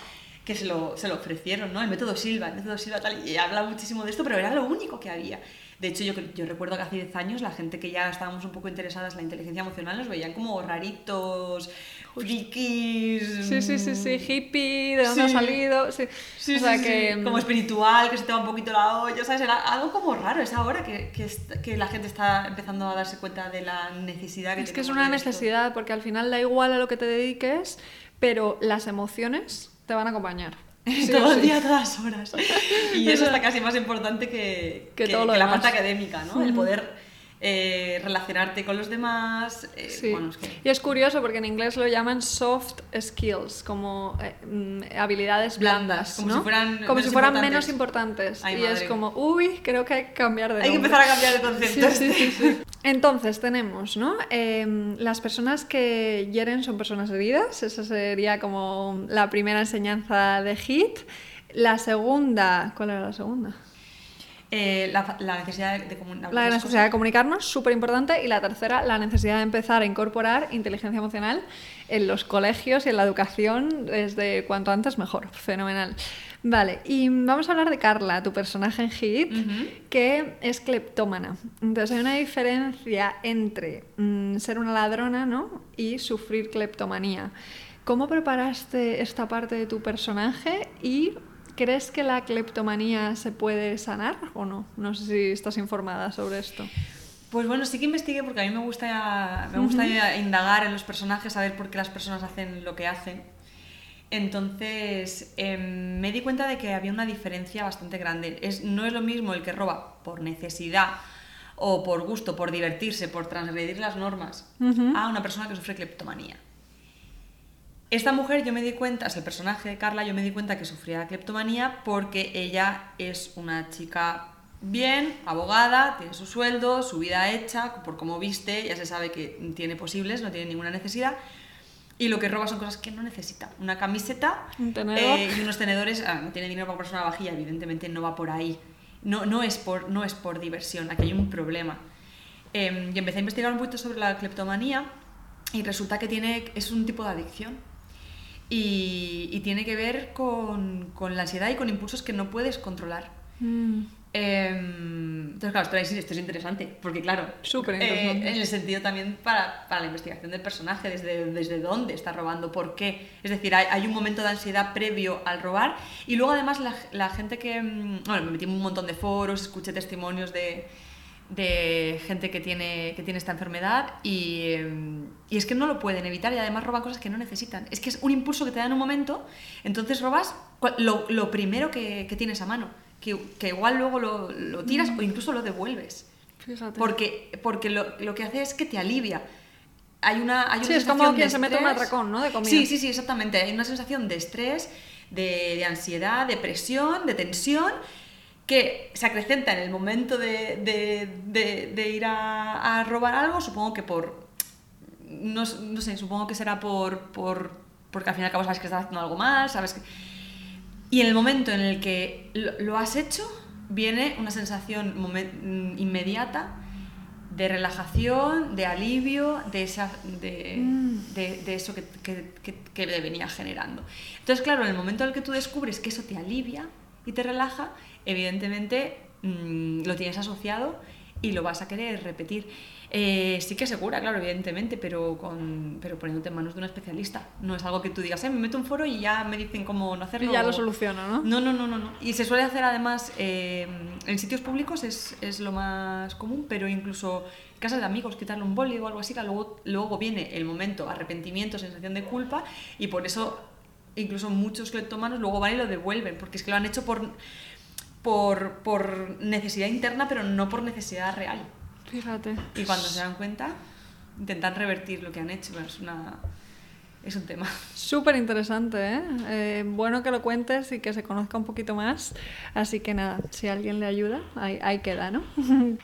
que se lo, se lo ofrecieron, ¿no? El método Silva, el método Silva tal, y habla muchísimo de esto, pero era lo único que había. De hecho, yo, yo recuerdo que hace 10 años la gente que ya estábamos un poco interesadas en la inteligencia emocional nos veían como raritos, frikis... Sí, sí, sí, sí, hippie, de dónde Sí. ha salido. Sí, Sí, o sea sí, que. mm, como espiritual, que se te va un poquito la olla, ¿sabes? Era algo como raro, es ahora que, que, que la gente está empezando a darse cuenta de la necesidad que Es que es una necesidad, porque al final da igual a lo que te dediques, pero las emociones te van a acompañar. Sí todo el sí. día, todas horas. Y eso está casi más importante que, Que todo lo la demás. parte académica, ¿no? El poder eh, relacionarte con los demás. eh, Sí. bueno, es que- Y es curioso porque en inglés lo llaman soft skills, como eh, mm, habilidades blandas, Como ¿no? si fueran como menos si fueran importantes. menos importantes. Ay, y es como, uy, creo que hay que cambiar de Hay que empezar a cambiar de concepto. Sí, sí. Entonces tenemos, ¿no? Em, las personas que hieren son personas heridas, esa sería como la primera enseñanza de HIT. La segunda, ¿cuál era la segunda? Eh, la, la necesidad de, de comunicar. La necesidad de comunicarnos, súper importante. Y la tercera, la necesidad de empezar a incorporar inteligencia emocional en los colegios y en la educación desde cuanto antes mejor. Fenomenal. Vale, y vamos a hablar de Carla, tu personaje en Hit, que es cleptómana. Entonces hay una diferencia entre mm, ser una ladrona ¿no? y sufrir cleptomanía. ¿Cómo preparaste esta parte de tu personaje y crees que la cleptomanía se puede sanar o no? No sé si estás informada sobre esto. Pues bueno, sí que investigué porque a mí me gusta, me gusta indagar en los personajes, saber por qué las personas hacen lo que hacen. Entonces em, me di cuenta de que había una diferencia bastante grande. Es, no es lo mismo el que roba por necesidad o por gusto, por divertirse, por transgredir las normas, a una persona que sufre cleptomanía. Esta mujer, yo me di cuenta, es el personaje de Carla, yo me di cuenta que sufría cleptomanía porque ella es una chica bien, abogada, tiene su sueldo, su vida hecha, por cómo viste, ya se sabe que tiene posibles, no tiene ninguna necesidad. Y lo que roba son cosas que no necesita. Una camiseta Un eh, y unos tenedores. ah, no tiene dinero para comprarse una vajilla, evidentemente no va por ahí. No, no, es, por, no es por diversión, aquí hay un problema. Eh, y empecé a investigar un poquito sobre la cleptomanía y resulta que tiene, es un tipo de adicción. Y, y tiene que ver con, con la ansiedad y con impulsos que no puedes controlar. Mm. Em, entonces, claro, esto es, esto es interesante, porque claro, Súper eh, en el sentido también para, para la investigación del personaje, desde, desde dónde está robando, por qué. Es decir, hay, hay un momento de ansiedad previo al robar y luego además la, la gente que... mm, Bueno, me metí en un montón de foros, escuché testimonios de, de gente que tiene, que tiene esta enfermedad y, y es que no lo pueden evitar y además roban cosas que no necesitan. Es que es un impulso que te da en un momento, entonces robas lo, lo primero que, que tienes a mano, que, que igual luego lo, lo tiras o incluso lo devuelves. Fíjate. Porque, porque lo, lo que hace es que te alivia. Hay una, hay una Sí, es como sensación quien de se mete un atracón, ¿no? De comida. Sí, sí, sí, exactamente. Hay una sensación de estrés, de, de ansiedad, de presión, de tensión, que se acrecenta en el momento de, de- de- de ir a, a robar algo, supongo que por no, no sé, supongo que será por, por, porque al fin y al cabo sabes que estás haciendo algo mal, sabes que... Y en el momento en el que lo, lo has hecho, viene una sensación inmediata de relajación, de alivio, de, esa, de, Mm. de, de eso que, que, que, que venía generando. Entonces, claro, en el momento en el que tú descubres que eso te alivia y te relaja, evidentemente mm, lo tienes asociado y lo vas a querer repetir. Eh, sí que segura, claro, evidentemente, pero, con, pero poniéndote en manos de un especialista. No es algo que tú digas, eh, me meto en un foro y ya me dicen cómo no hacerlo. Y ya lo soluciono, ¿no? no, no, no, no, no. Y se suele hacer además eh, en sitios públicos es, es lo más común, pero incluso en casas de amigos, quitarle un boli o algo así, que luego, luego viene el momento, arrepentimiento, sensación de culpa, y por eso incluso muchos cleptómanos luego van y lo devuelven, porque es que lo han hecho por, por, por necesidad interna, pero no por necesidad real. Fíjate. Y cuando se dan cuenta, intentan revertir lo que han hecho, pero es, una, es un tema. Súper interesante, ¿eh? Eh, Bueno que lo cuentes y que se conozca un poquito más. Así que nada, si alguien le ayuda, ahí, ahí queda, ¿no?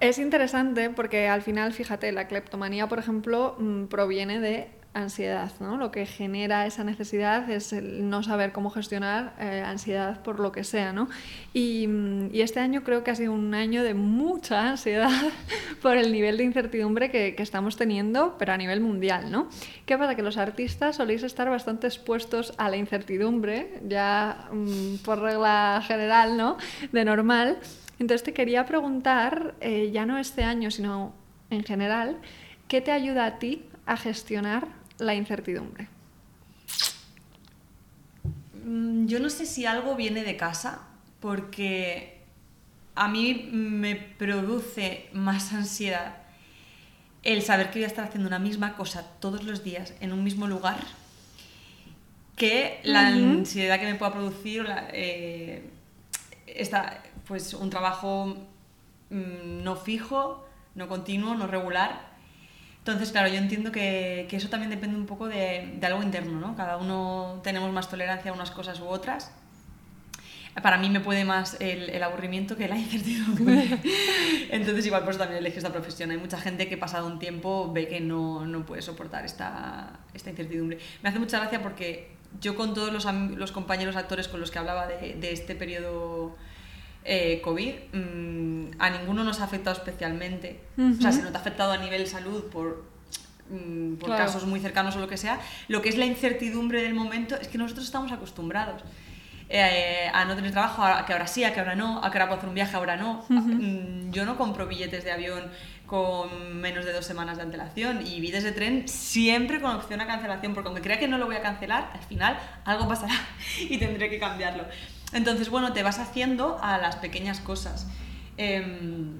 es interesante porque al final, fíjate, la cleptomanía, por ejemplo, mm, proviene de ansiedad, ¿no? Lo que genera esa necesidad es no saber cómo gestionar eh, ansiedad por lo que sea, ¿no? Y, mm, y este año creo que ha sido un año de mucha ansiedad por el nivel de incertidumbre que, que estamos teniendo, pero a nivel mundial, ¿no? ¿Qué pasa? Que los artistas soléis estar bastante expuestos a la incertidumbre, ya mm, por regla general, ¿no? De normal. Entonces te quería preguntar, eh, ya no este año, sino en general, ¿qué te ayuda a ti a gestionar la incertidumbre? Mm, Yo no sé si algo viene de casa, porque a mí me produce más ansiedad el saber que voy a estar haciendo una misma cosa todos los días en un mismo lugar que la ansiedad que me pueda producir la- eh, esta, pues un trabajo mm, no fijo, no continuo, no regular. Entonces, claro, yo entiendo que, que eso también depende un poco de, de algo interno, ¿no? Cada uno tenemos más tolerancia a unas cosas u otras. Para mí me puede más el, el aburrimiento que la incertidumbre. Entonces, igual por eso también elegí esta profesión. Hay mucha gente que pasado un tiempo ve que no, no puede soportar esta, esta incertidumbre. Me hace mucha gracia porque yo con todos los, los compañeros actores con los que hablaba de, de este periodo eh, COVID, mm, a ninguno nos ha afectado especialmente. O sea, Ujú. si no te ha afectado a nivel salud por, mm, por Claro. casos muy cercanos o lo que sea, lo que es la incertidumbre del momento es que nosotros estamos acostumbrados eh, a no tener trabajo, a que ahora sí, a que ahora no, a que ahora puedo hacer un viaje, ahora no. Mm, Yo no compro billetes de avión con menos de dos semanas de antelación y billetes de tren siempre con opción a cancelación, porque aunque crea que no lo voy a cancelar, al final algo pasará y tendré que cambiarlo. Entonces, bueno, te vas haciendo a las pequeñas cosas. Em,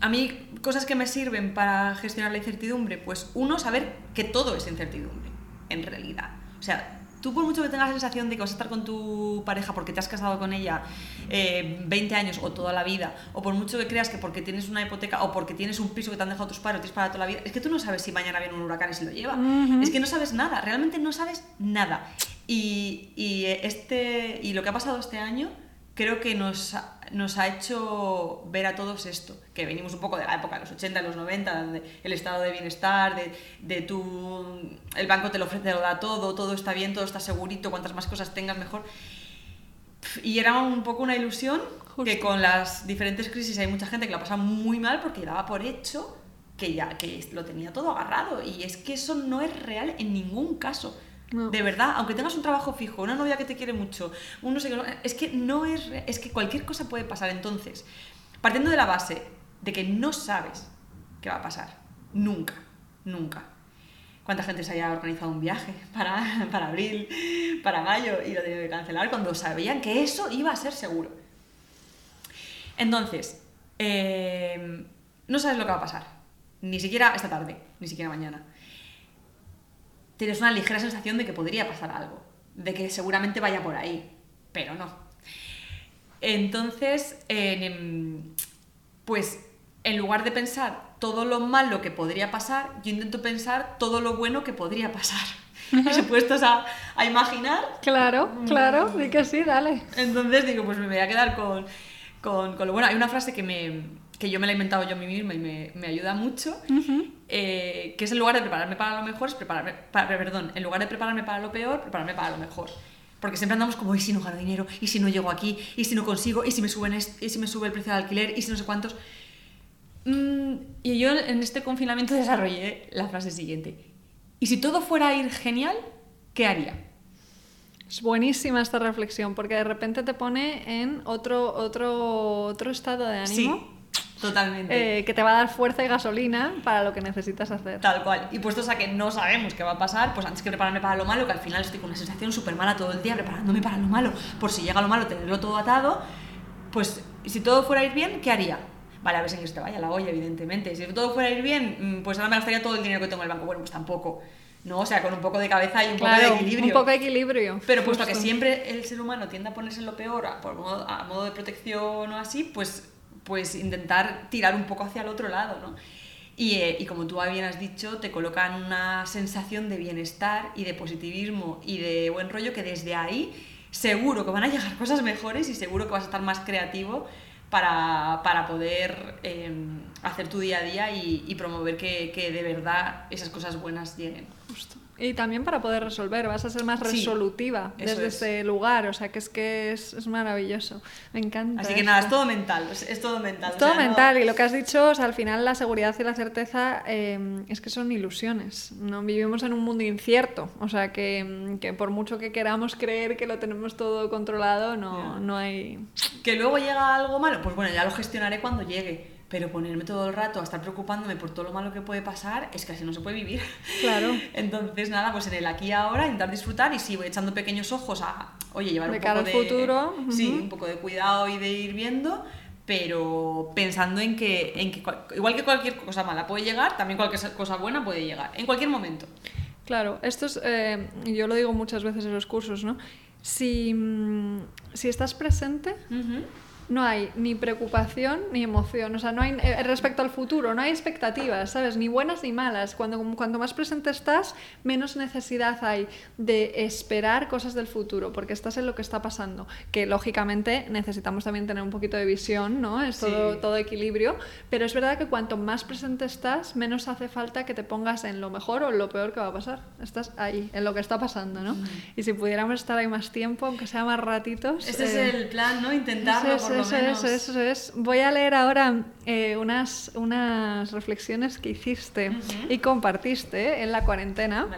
a mí, cosas que me sirven para gestionar la incertidumbre, pues uno, saber que todo es incertidumbre, en realidad. O sea, tú por mucho que tengas la sensación de que vas a estar con tu pareja porque te has casado con ella eh, 20 años o toda la vida, o por mucho que creas que porque tienes una hipoteca o porque tienes un piso que te han dejado tus padres, tienes para toda la vida, es que tú no sabes si mañana viene un huracán y se lo lleva. Es que no sabes nada, realmente no sabes nada. Y, y este, y lo que ha pasado este año creo que nos ha, nos ha hecho ver a todos esto, que venimos un poco de la época de los 80, los 90, donde el estado de bienestar, de, de tu... el banco te lo ofrece, te lo da todo, todo está bien, todo está segurito, cuantas más cosas tengas mejor. Y era un poco una ilusión que con las diferentes crisis hay mucha gente que lo pasa muy mal porque daba por hecho que ya que lo tenía todo agarrado y es que eso no es real en ningún caso. De verdad, aunque tengas un trabajo fijo, una novia que te quiere mucho, un no sé qué, es que no es, es que cualquier cosa puede pasar. Entonces, partiendo de la base de que no sabes qué va a pasar, nunca, nunca. ¿Cuánta gente se haya organizado un viaje para, para abril, para mayo y lo tiene que cancelar cuando sabían que eso iba a ser seguro? Entonces, eh, no sabes lo que va a pasar, ni siquiera esta tarde, ni siquiera mañana tienes una ligera sensación de que podría pasar algo, de que seguramente vaya por ahí, pero no. Entonces, en, em, pues en lugar de pensar todo lo malo que podría pasar, yo intento pensar todo lo bueno que podría pasar. Y se puestos a, a imaginar Claro, claro, di que sí, dale. entonces digo, pues me voy a quedar con, con, con lo bueno. Hay una frase que, me, que yo me la he inventado yo a mí misma y me, me ayuda mucho, eh, que es en lugar de prepararme para lo mejor, es prepararme, para, perdón, en lugar de prepararme para lo peor, prepararme para lo mejor. Porque siempre andamos como, ¿y si no gano dinero? ¿Y si no llego aquí? ¿Y si no consigo? ¿Y si me, suben ¿Y si me sube el precio del alquiler? ¿Y si no sé cuántos? Mm, y yo en este confinamiento desarrollé la frase siguiente. ¿Y si todo fuera a ir genial, qué haría? Es buenísima esta reflexión porque de repente te pone en otro, otro, otro estado de ánimo. Sí. Totalmente. Eh, que te va a dar fuerza y gasolina para lo que necesitas hacer. Tal cual. Y puestos a que no sabemos qué va a pasar, pues antes que prepararme para lo malo, que al final estoy con una sensación súper mala todo el día preparándome para lo malo, por si llega lo malo, tenerlo todo atado, pues si todo fuera a ir bien, ¿qué haría? Vale, a ver si que se te vaya la olla, evidentemente. Si todo fuera a ir bien, mm, pues ahora me gastaría todo el dinero que tengo en el banco. Bueno, pues tampoco. ¿no? O sea, con un poco de cabeza y un poco de equilibrio. Un poco de equilibrio. Pero puesto que siempre el ser humano tiende a ponerse en lo peor a, por modo, a modo de protección o así, pues pues intentar tirar un poco hacia el otro lado, ¿no? Y, eh, y, como tú bien has dicho, te colocan una sensación de bienestar y de positivismo y de buen rollo que desde ahí seguro que van a llegar cosas mejores y seguro que vas a estar más creativo para, para poder em, hacer tu día a día y, promover que, que, de verdad esas cosas buenas lleguen. Justo. Y también para poder resolver, vas a ser más resolutiva desde ese lugar, o sea que es que es, es maravilloso, me encanta. Así que nada, es todo mental, es, todo mental. Es todo mental y lo que has dicho, o sea, al final la seguridad y la certeza eh, es que son ilusiones, ¿no? vivimos en un mundo incierto, o sea que, que, por mucho que queramos creer que lo tenemos todo controlado, no, no hay... Que luego llega algo malo, pues bueno, ya lo gestionaré cuando llegue pero ponerme todo el rato a estar preocupándome por todo lo malo que puede pasar es que así no se puede vivir. Claro. Entonces, nada, pues en el aquí y ahora, intentar disfrutar y sigo echando pequeños ojos a, oye, llevar de un cara poco al de. futuro. Sí, un poco de cuidado y de ir viendo, pero pensando en que, en que igual que cualquier cosa mala puede llegar, también cualquier cosa buena puede llegar, en cualquier momento. Claro, esto es, eh, yo lo digo muchas veces en los cursos, ¿no? Si, mm, si estás presente, no hay ni preocupación ni emoción, o sea, no hay eh, respecto al futuro, no hay expectativas, ¿sabes? Ni buenas ni malas. Cuando, cuanto más presente estás, menos necesidad hay de esperar cosas del futuro, porque estás en lo que está pasando, que lógicamente necesitamos también tener un poquito de visión, ¿no? Es todo, todo equilibrio, pero es verdad que cuanto más presente estás, menos hace falta que te pongas en lo mejor o en lo peor que va a pasar. Estás ahí, en lo que está pasando, ¿no? Y si pudiéramos estar ahí más tiempo, aunque sea más ratitos... Ese es eh, el plan, ¿no? Intentarlo eso, eso, eso es. Voy a leer ahora eh, unas, unas reflexiones que hiciste y compartiste en la cuarentena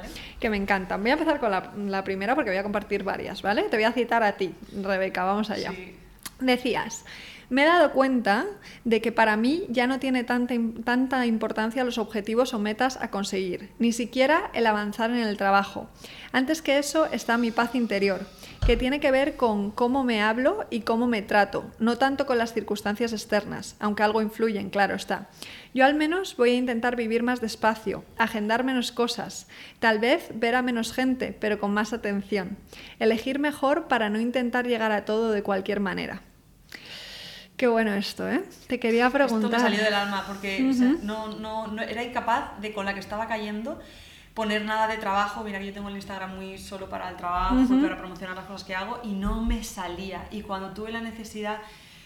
que me encantan. Voy a empezar con la, la, primera porque voy a compartir varias, ¿vale? Te voy a citar a ti, Rebeca, vamos allá. Sí. Decías, me he dado cuenta de que para mí ya no tiene tanta, tanta importancia los objetivos o metas a conseguir, ni siquiera el avanzar en el trabajo. Antes que eso está mi paz interior que tiene que ver con cómo me hablo y cómo me trato, no tanto con las circunstancias externas, aunque algo influyen, claro está. Yo al menos voy a intentar vivir más despacio, agendar menos cosas, tal vez ver a menos gente, pero con más atención, elegir mejor para no intentar llegar a todo de cualquier manera. Qué bueno esto, ¿eh? Te quería preguntar. Esto me salió del alma porque uh -huh. o sea, no, no, no, era incapaz de con la que estaba cayendo poner nada de trabajo. Mira que yo tengo el Instagram muy solo para el trabajo, uh -huh. para promocionar las cosas que hago y no me salía. Y cuando tuve la necesidad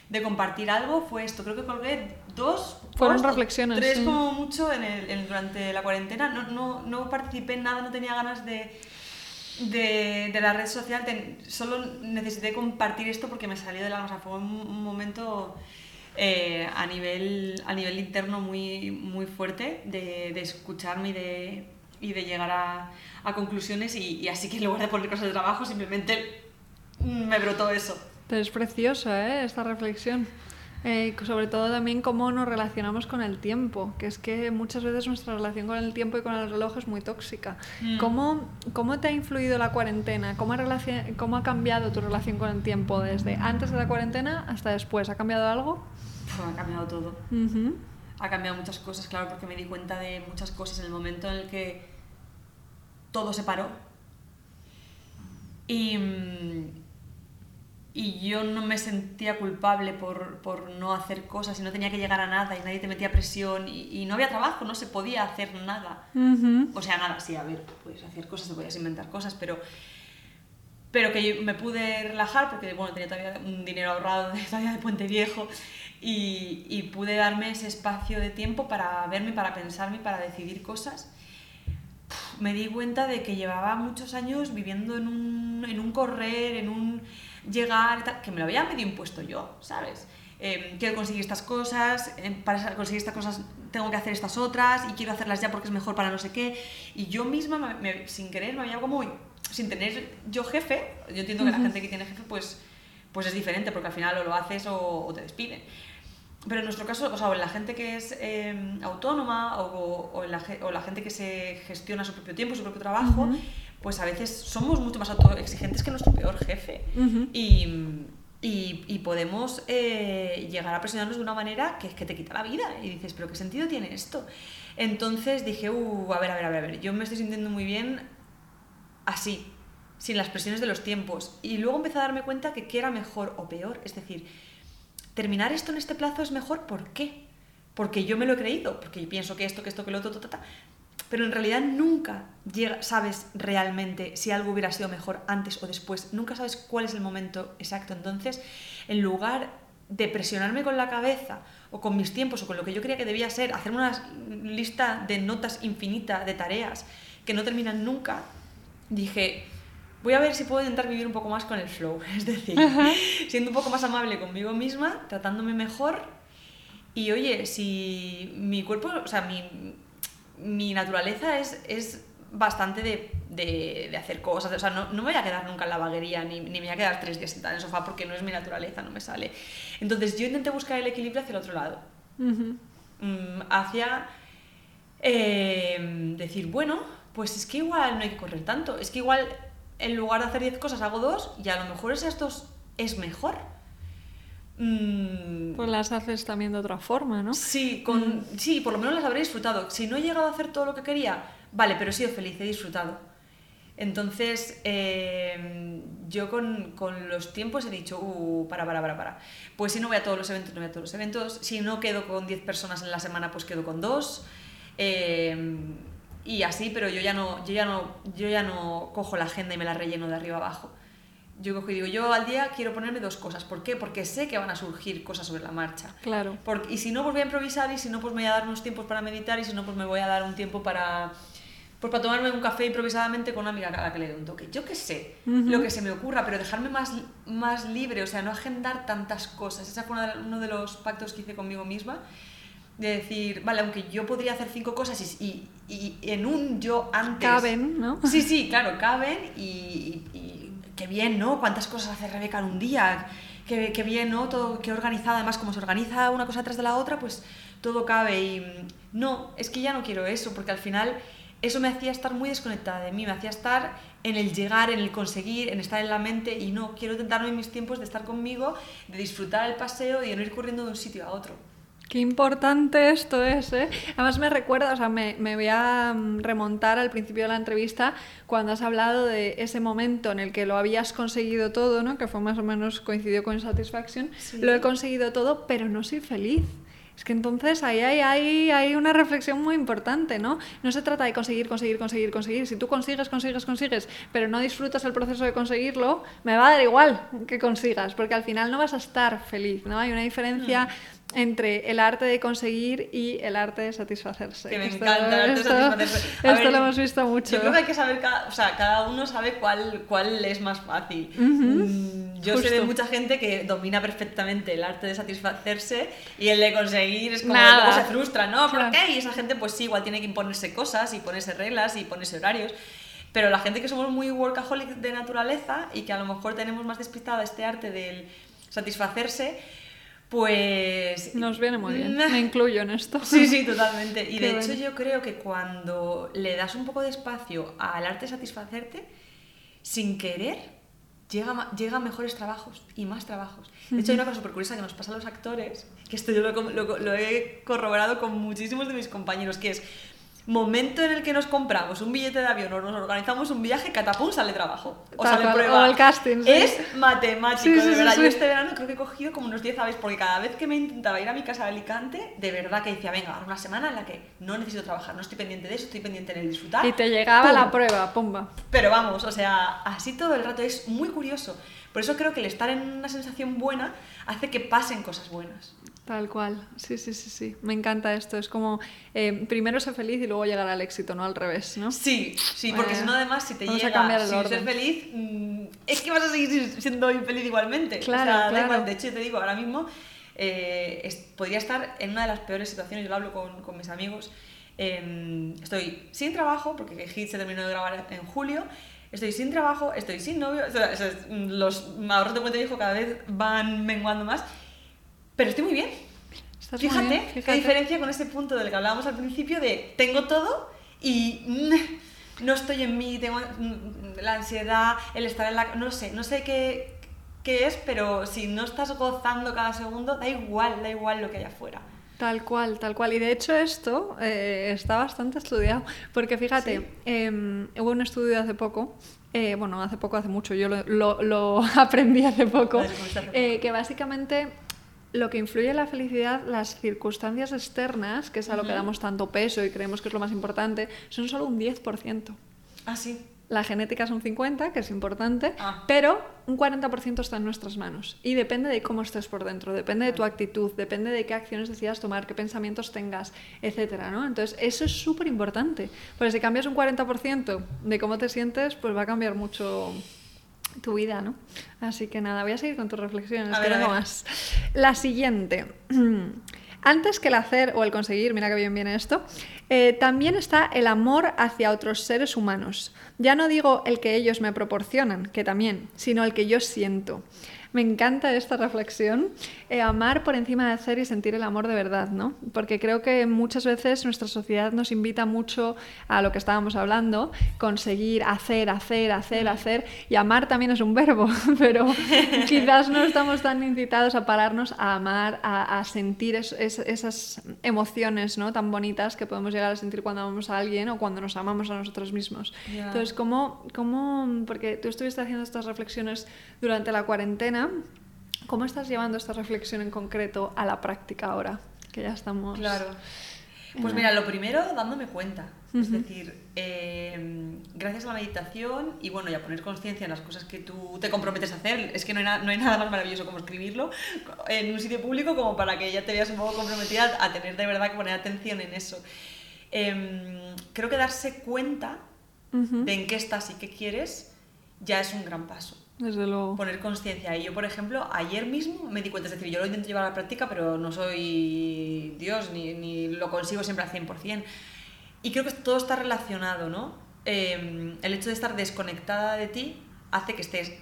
de compartir algo fue esto. Creo que colgué dos, fueron reflexiones, tres sí. como mucho en el, en, durante la cuarentena. No, no, no participé en nada, no tenía ganas de, de, de la red social. Ten, solo necesité compartir esto porque me salió del alma. O sea, fue un, un momento eh, a, nivel, a nivel interno muy, muy fuerte de, de escucharme y de y de llegar a, a conclusiones y, y, así que en lugar de poner cosas de trabajo simplemente me brotó eso. Pero es preciosa ¿eh? esta reflexión. Eh, sobre todo también cómo nos relacionamos con el tiempo, que es que muchas veces nuestra relación con el tiempo y con el reloj es muy tóxica. Mm. ¿Cómo, ¿Cómo te ha influido la cuarentena? ¿Cómo ha, ¿Cómo ha cambiado tu relación con el tiempo desde antes de la cuarentena hasta después? ¿Ha cambiado algo? Pues ha cambiado todo. Uh -huh. Ha cambiado muchas cosas, claro, porque me di cuenta de muchas cosas en el momento en el que todo se paró. Y, y yo no me sentía culpable por, por, no hacer cosas y no tenía que llegar a nada y nadie te metía presión y, y no había trabajo, no se podía hacer nada. Uh -huh. O sea, nada, sí, a ver, puedes hacer cosas, te podías inventar cosas, pero pero que me pude relajar porque, bueno, tenía todavía un dinero ahorrado de, todavía de Puente Viejo y, y pude darme ese espacio de tiempo para verme, para pensarme, para decidir cosas me di cuenta de que llevaba muchos años viviendo en un, en un correr, en un llegar, que me lo había medio impuesto yo, ¿sabes? Eh, quiero conseguir estas cosas, eh, para conseguir estas cosas tengo que hacer estas otras y quiero hacerlas ya porque es mejor para no sé qué. Y yo misma, sin querer, me había como, sin tener yo jefe, yo entiendo que la gente que tiene jefe pues, pues es diferente porque al final o lo haces o, o te despiden. Pero en nuestro caso, o sea, la gente que es em, autónoma o, o, la, o, la, gente que se gestiona su propio tiempo, su propio trabajo, pues a veces somos mucho más autoexigentes que nuestro peor jefe. y, y, y, podemos eh, llegar a presionarnos de una manera que, que te quita la vida. Y dices, ¿pero qué sentido tiene esto? Entonces dije, uh, a ver, a ver, a ver, a ver, yo me estoy sintiendo muy bien así, sin las presiones de los tiempos. Y luego empecé a darme cuenta que qué era mejor o peor. Es decir, terminar esto en este plazo es mejor, ¿por qué? Porque yo me lo he creído, porque yo pienso que esto, que esto, que lo otro, ta, pero en realidad nunca sabes realmente si algo hubiera sido mejor antes o después, nunca sabes cuál es el momento exacto. Entonces, en lugar de presionarme con la cabeza o con mis tiempos o con lo que yo creía que debía ser, hacerme una lista de notas infinita de tareas que no terminan nunca, dije, voy a ver si puedo intentar vivir un poco más con el flow, es decir, siendo un poco más amable conmigo misma, tratándome mejor y oye, si mi cuerpo, o sea, mi, mi naturaleza es, es bastante de, de, de, hacer cosas, o sea, no, no, me voy a quedar nunca en la vaguería, ni, ni, me voy a quedar tres días sentada en el sofá porque no es mi naturaleza, no me sale. Entonces yo intenté buscar el equilibrio hacia el otro lado, uh -huh. hacia eh, decir, bueno, pues es que igual no hay que correr tanto, es que igual en lugar de hacer 10 cosas hago dos y a lo mejor esas dos es mejor. Mm. Pues las haces también de otra forma, ¿no? Sí, con, mm. sí, por lo menos las habré disfrutado. Si no he llegado a hacer todo lo que quería, vale, pero he sido feliz, he disfrutado. Entonces, eh, yo con, con, los tiempos he dicho, uh, para, para, para, para. Pues si no voy a todos los eventos, no voy a todos los eventos. Si no quedo con 10 personas en la semana, pues quedo con dos. Eh, y así, pero yo ya no, yo ya no, yo ya no cojo la agenda y me la relleno de arriba abajo. Yo cojo y digo, yo al día quiero ponerme dos cosas. ¿Por qué? Porque sé que van a surgir cosas sobre la marcha. Claro. Porque, y si no, pues voy a improvisar, y si no, pues me voy a dar unos tiempos para meditar, y si no, pues me voy a dar un tiempo para, pues para tomarme un café improvisadamente con una amiga a la que le doy un toque. Yo qué sé, uh -huh. lo que se me ocurra, pero dejarme más, más libre, o sea, no agendar tantas cosas. Ese fue uno de los pactos que hice conmigo misma de decir, vale, aunque yo podría hacer cinco cosas y, y, y en un yo antes... Caben, ¿no? Sí, sí, claro, caben y, y, qué bien, ¿no? Cuántas cosas hace Rebeca en un día, qué, qué bien, ¿no? Todo, qué organizada, además como se organiza una cosa tras de la otra, pues todo cabe y no, es que ya no quiero eso, porque al final eso me hacía estar muy desconectada de mí, me hacía estar en el llegar, en el conseguir, en estar en la mente y no, quiero darme mis tiempos de estar conmigo, de disfrutar el paseo y de no ir corriendo de un sitio a otro. Qué importante esto es, ¿eh? Además me recuerda, o sea, me, me, voy a mm, remontar al principio de la entrevista cuando has hablado de ese momento en el que lo habías conseguido todo, ¿no? Que fue más o menos coincidió con Satisfaction. Sí. Lo he conseguido todo, pero no soy feliz. Es que entonces ahí hay, hay, hay, una reflexión muy importante, ¿no? No se trata de conseguir, conseguir, conseguir, conseguir. Si tú consigues, consigues, consigues, pero no disfrutas el proceso de conseguirlo, me va a dar igual que consigas, porque al final no vas a estar feliz, ¿no? Hay una diferencia mm entre el arte de conseguir y el arte de satisfacerse. Que me esto, encanta el arte esto, de satisfacerse. A esto ver, lo hemos visto mucho. Yo creo que hay que saber, cada, o sea, cada uno sabe cuál, cuál es más fácil. Uh -huh. Yo Justo. sé de mucha gente que domina perfectamente el arte de satisfacerse y el de conseguir es como Nada. se frustra, ¿no? ¿Por qué? Y esa gente pues sí, igual tiene que imponerse cosas y ponerse reglas y ponerse horarios. Pero la gente que somos muy workaholic de naturaleza y que a lo mejor tenemos más despistada este arte del satisfacerse, pues... Nos viene muy bien, me incluyo en esto. Sí, sí, totalmente. Y Qué de bueno. hecho yo creo que cuando le das un poco de espacio al arte de satisfacerte, sin querer, llega, llega mejores trabajos y más trabajos. De hecho hay una cosa súper curiosa que nos pasa a los actores, que esto yo lo, lo, lo he corroborado con muchísimos de mis compañeros, que es momento en el que nos compramos un billete de avión o nos organizamos un viaje, catapum, sale trabajo. O Tal sale cual, prueba. o el casting, sí. Es matemático, Sí, sí, de verdad. Yo este verano creo que he cogido como unos 10 aves, porque cada vez que me intentaba ir a mi casa de Alicante, de verdad que decía, venga, una semana en la que no necesito trabajar, no estoy pendiente de eso, estoy pendiente en el disfrutar. Y te llegaba ¡Pum! la prueba, pumba. Pero vamos, o sea, así todo el rato es muy curioso. Por eso creo que el estar en una sensación buena hace que pasen cosas buenas. Tal cual, sí, sí, sí, sí. Me encanta esto. Es como eh, primero ser feliz y luego llegar al éxito, no al revés, ¿no? Sí, sí, porque Bueno, si no, además, si te a llega cambiar el sin orden. ser feliz, mm, es que vas a seguir siendo infeliz igualmente. Claro, o sea, claro. igual. De hecho, te digo, ahora mismo eh, es- podría estar en una de las peores situaciones, yo lo hablo con, con mis amigos. eh, estoy sin trabajo, porque Hit se terminó de grabar en julio. Estoy sin trabajo, estoy sin novio. o sea, los ahorros de puente viejo cada vez van menguando más. Pero estoy muy bien. Estás muy Fíjate, qué fíjate. diferencia con ese punto del que hablábamos al principio de tengo todo y no estoy en mí, tengo mm, la ansiedad, el estar en la... No sé, no sé qué, qué es, pero si no estás gozando cada segundo, da igual, da igual lo que hay afuera. Tal cual, tal cual. Y de hecho esto eh, está bastante estudiado, porque fíjate, Sí. eh, hubo un estudio hace poco, eh, bueno, hace poco, hace mucho, yo lo, lo- lo aprendí hace poco, hace poco. eh, que básicamente lo que influye en la felicidad, las circunstancias externas, que es a lo que damos tanto peso y creemos que es lo más importante, son solo un 10%. Ah, sí. La genética es un 50, que es importante, Ah. pero un 40% está en nuestras manos. Y depende de cómo estés por dentro, depende de tu actitud, depende de qué acciones decidas tomar, qué pensamientos tengas, etcétera, ¿no? Entonces, eso es súper importante. Porque si cambias un 40% de cómo te sientes, pues va a cambiar mucho tu vida, ¿no? Así que nada, voy a seguir con tus reflexiones, que ver. más. La siguiente. Antes que el hacer o el conseguir, mira que bien viene esto, eh, también está el amor hacia otros seres humanos. Ya no digo el que ellos me proporcionan, que también, sino el que yo siento. Me encanta esta reflexión, eh, amar por encima de hacer y sentir el amor de verdad, ¿no? Porque creo que muchas veces nuestra sociedad nos invita mucho a lo que estábamos hablando, conseguir hacer, hacer, hacer, hacer, y amar también es un verbo, pero quizás no estamos tan incitados a pararnos a amar, a, a sentir es- es- esas emociones ¿no? tan bonitas que podemos llegar a sentir cuando amamos a alguien o cuando nos amamos a nosotros mismos. Entonces, ¿cómo, cómo, porque tú estuviste haciendo estas reflexiones durante la cuarentena, ¿cómo estás llevando esta reflexión en concreto a la práctica ahora? Que ya estamos... Claro. Pues mira, lo primero, dándome cuenta. Es decir, eh, gracias a la meditación y bueno, y a poner conciencia en las cosas que tú te comprometes a hacer, es que no hay, na- no hay nada más maravilloso como escribirlo en un sitio público como para que ya te veas un poco comprometida a tener de verdad que poner atención en eso. Em, creo que darse cuenta de en qué estás y qué quieres ya es un gran paso Desde luego. poner conciencia. Y yo, por ejemplo, ayer mismo me di cuenta, es decir, yo lo intento llevar a la práctica, pero no soy Dios, ni, ni lo consigo siempre al 100%. Y creo que todo está relacionado, ¿no? Eh, el hecho de estar desconectada de ti hace que estés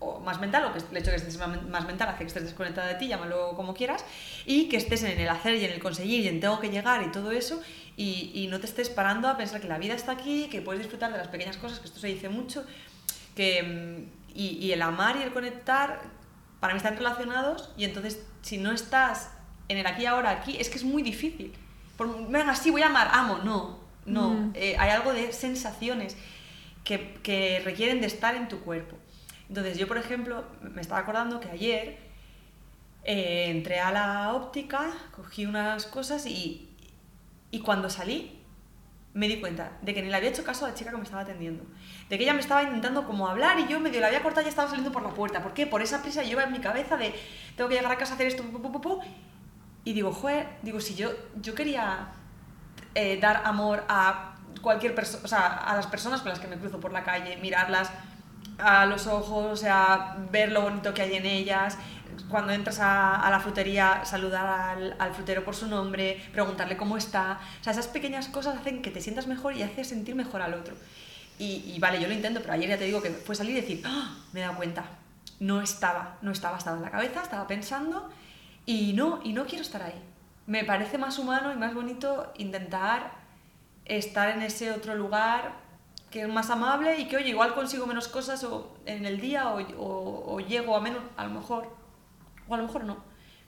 o más mental, o que el hecho de que estés más mental hace que estés desconectada de ti, llámalo como quieras, y que estés en el hacer y en el conseguir y en tengo que llegar y todo eso, y, y no te estés parando a pensar que la vida está aquí, que puedes disfrutar de las pequeñas cosas, que esto se dice mucho, que, mm, y, y el amar y el conectar para mí están relacionados y entonces si no estás en el aquí y ahora aquí es que es muy difícil. Por, venga sí voy a amar amo. No no. Mm. Eh, hay algo de sensaciones que, que requieren de estar en tu cuerpo. Entonces yo por ejemplo me estaba acordando que ayer eh, entré a la óptica cogí unas cosas y, y cuando salí me di cuenta de que ni le había hecho caso a la chica que me estaba atendiendo. De que ella me estaba intentando como hablar y yo medio la había cortado y estaba saliendo por la puerta. ¿Por qué? Por esa prisa yo iba en mi cabeza de tengo que llegar a casa a hacer esto. Y digo, joder, digo, si yo, yo quería eh, dar amor a cualquier persona, a las personas con las que me cruzo por la calle, mirarlas a los ojos, o sea, ver lo bonito que hay en ellas, cuando entras a, a la frutería, saludar al, al frutero por su nombre, preguntarle cómo está. O sea, esas pequeñas cosas hacen que te sientas mejor y hace sentir mejor al otro. Y, y vale, yo lo intento, pero ayer ya te digo que fue salir y decir, "Ah, me he dado cuenta, no estaba, no estaba, estaba en la cabeza, estaba pensando y no, y no quiero estar ahí. Me parece más humano y más bonito intentar estar en ese otro lugar que es más amable y que, oye, igual consigo menos cosas o, en el día o, o- o llego a menos, a lo mejor, o a lo mejor no,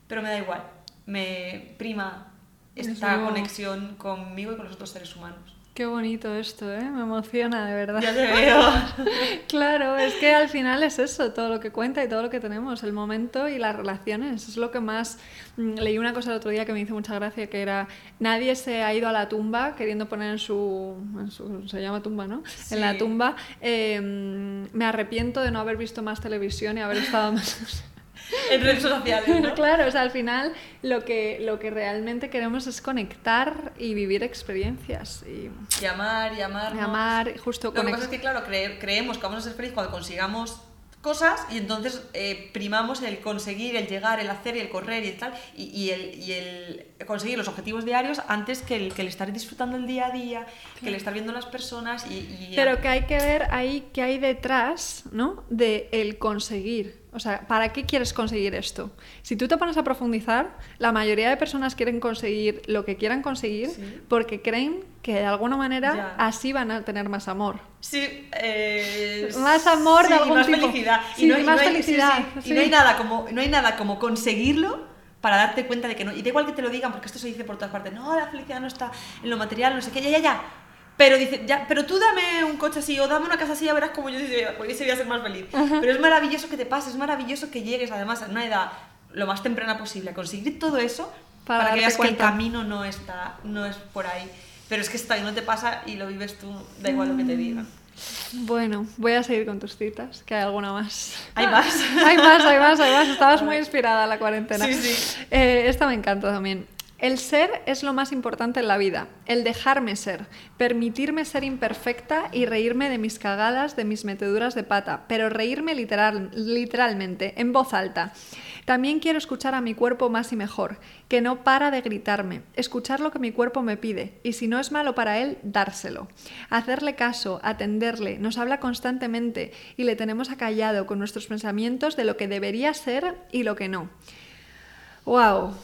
pero me da igual. Me prima esta Eso- conexión conmigo y con los otros seres humanos. Qué bonito esto, ¿eh? Me emociona, de verdad. Ya te veo. Claro, es que al final es eso, todo lo que cuenta y todo lo que tenemos, el momento y las relaciones. Es lo que más... mm, Leí una cosa el otro día que me hizo mucha gracia, que era, nadie se ha ido a la tumba queriendo poner en su... en su- se llama tumba, ¿no? En la tumba, eh, mm, me arrepiento de no haber visto más televisión y haber estado más... en redes sociales, ¿no? claro, o sea, al final lo que, lo que realmente queremos es conectar y vivir experiencias y Y amar, y amarnos. amar, justo Lo que pasa es que, claro, cre- creemos que vamos a ser felices cuando consigamos cosas y entonces eh, primamos el conseguir, el llegar, el hacer y el correr y tal, y, y el, y el conseguir los objetivos diarios antes que el, que el estar disfrutando el día a día, que el estar viendo las personas y... y- Pero que hay que ver ahí qué hay detrás, ¿no? De el conseguir. O sea, ¿para qué quieres conseguir esto? Si tú te pones a profundizar, la mayoría de personas quieren conseguir lo que quieran conseguir Sí. porque creen que de alguna manera Ya. así van a tener más amor. Sí, eh, Más amor de sí, y algún más tipo. felicidad. Sí, y no, más hay, sí, felicidad, Y no hay nada como, no hay nada como conseguirlo para darte cuenta de que no. Y da igual que te lo digan, porque esto se dice por todas partes. No, la felicidad no está en lo material, no sé qué, ya, ya, ya. Pero dice, ya, pero tú dame un coche así o dame una casa así, ya verás cómo yo hubiese voy a ser más feliz. Pero es maravilloso que te pase, es maravilloso que llegues además a una edad lo más temprana posible a conseguir todo eso Para para, que veas que cuenta. el camino no está, no es por ahí. Pero es que está y no te pasa y lo vives tú, da igual lo que te digan. Bueno, voy a seguir con tus citas, que hay alguna más. Hay más. hay más, hay más, hay más. Estabas muy inspirada la cuarentena. Sí, sí. Eh, esta me encanta también. El ser es lo más importante en la vida, el dejarme ser, permitirme ser imperfecta y reírme de mis cagadas, de mis meteduras de pata, pero reírme literal, literalmente, en voz alta. También quiero escuchar a mi cuerpo más y mejor, que no para de gritarme, escuchar lo que mi cuerpo me pide y si no es malo para él, dárselo. Hacerle caso, atenderle, nos habla constantemente y le tenemos acallado con nuestros pensamientos de lo que debería ser y lo que no. ¡Wow!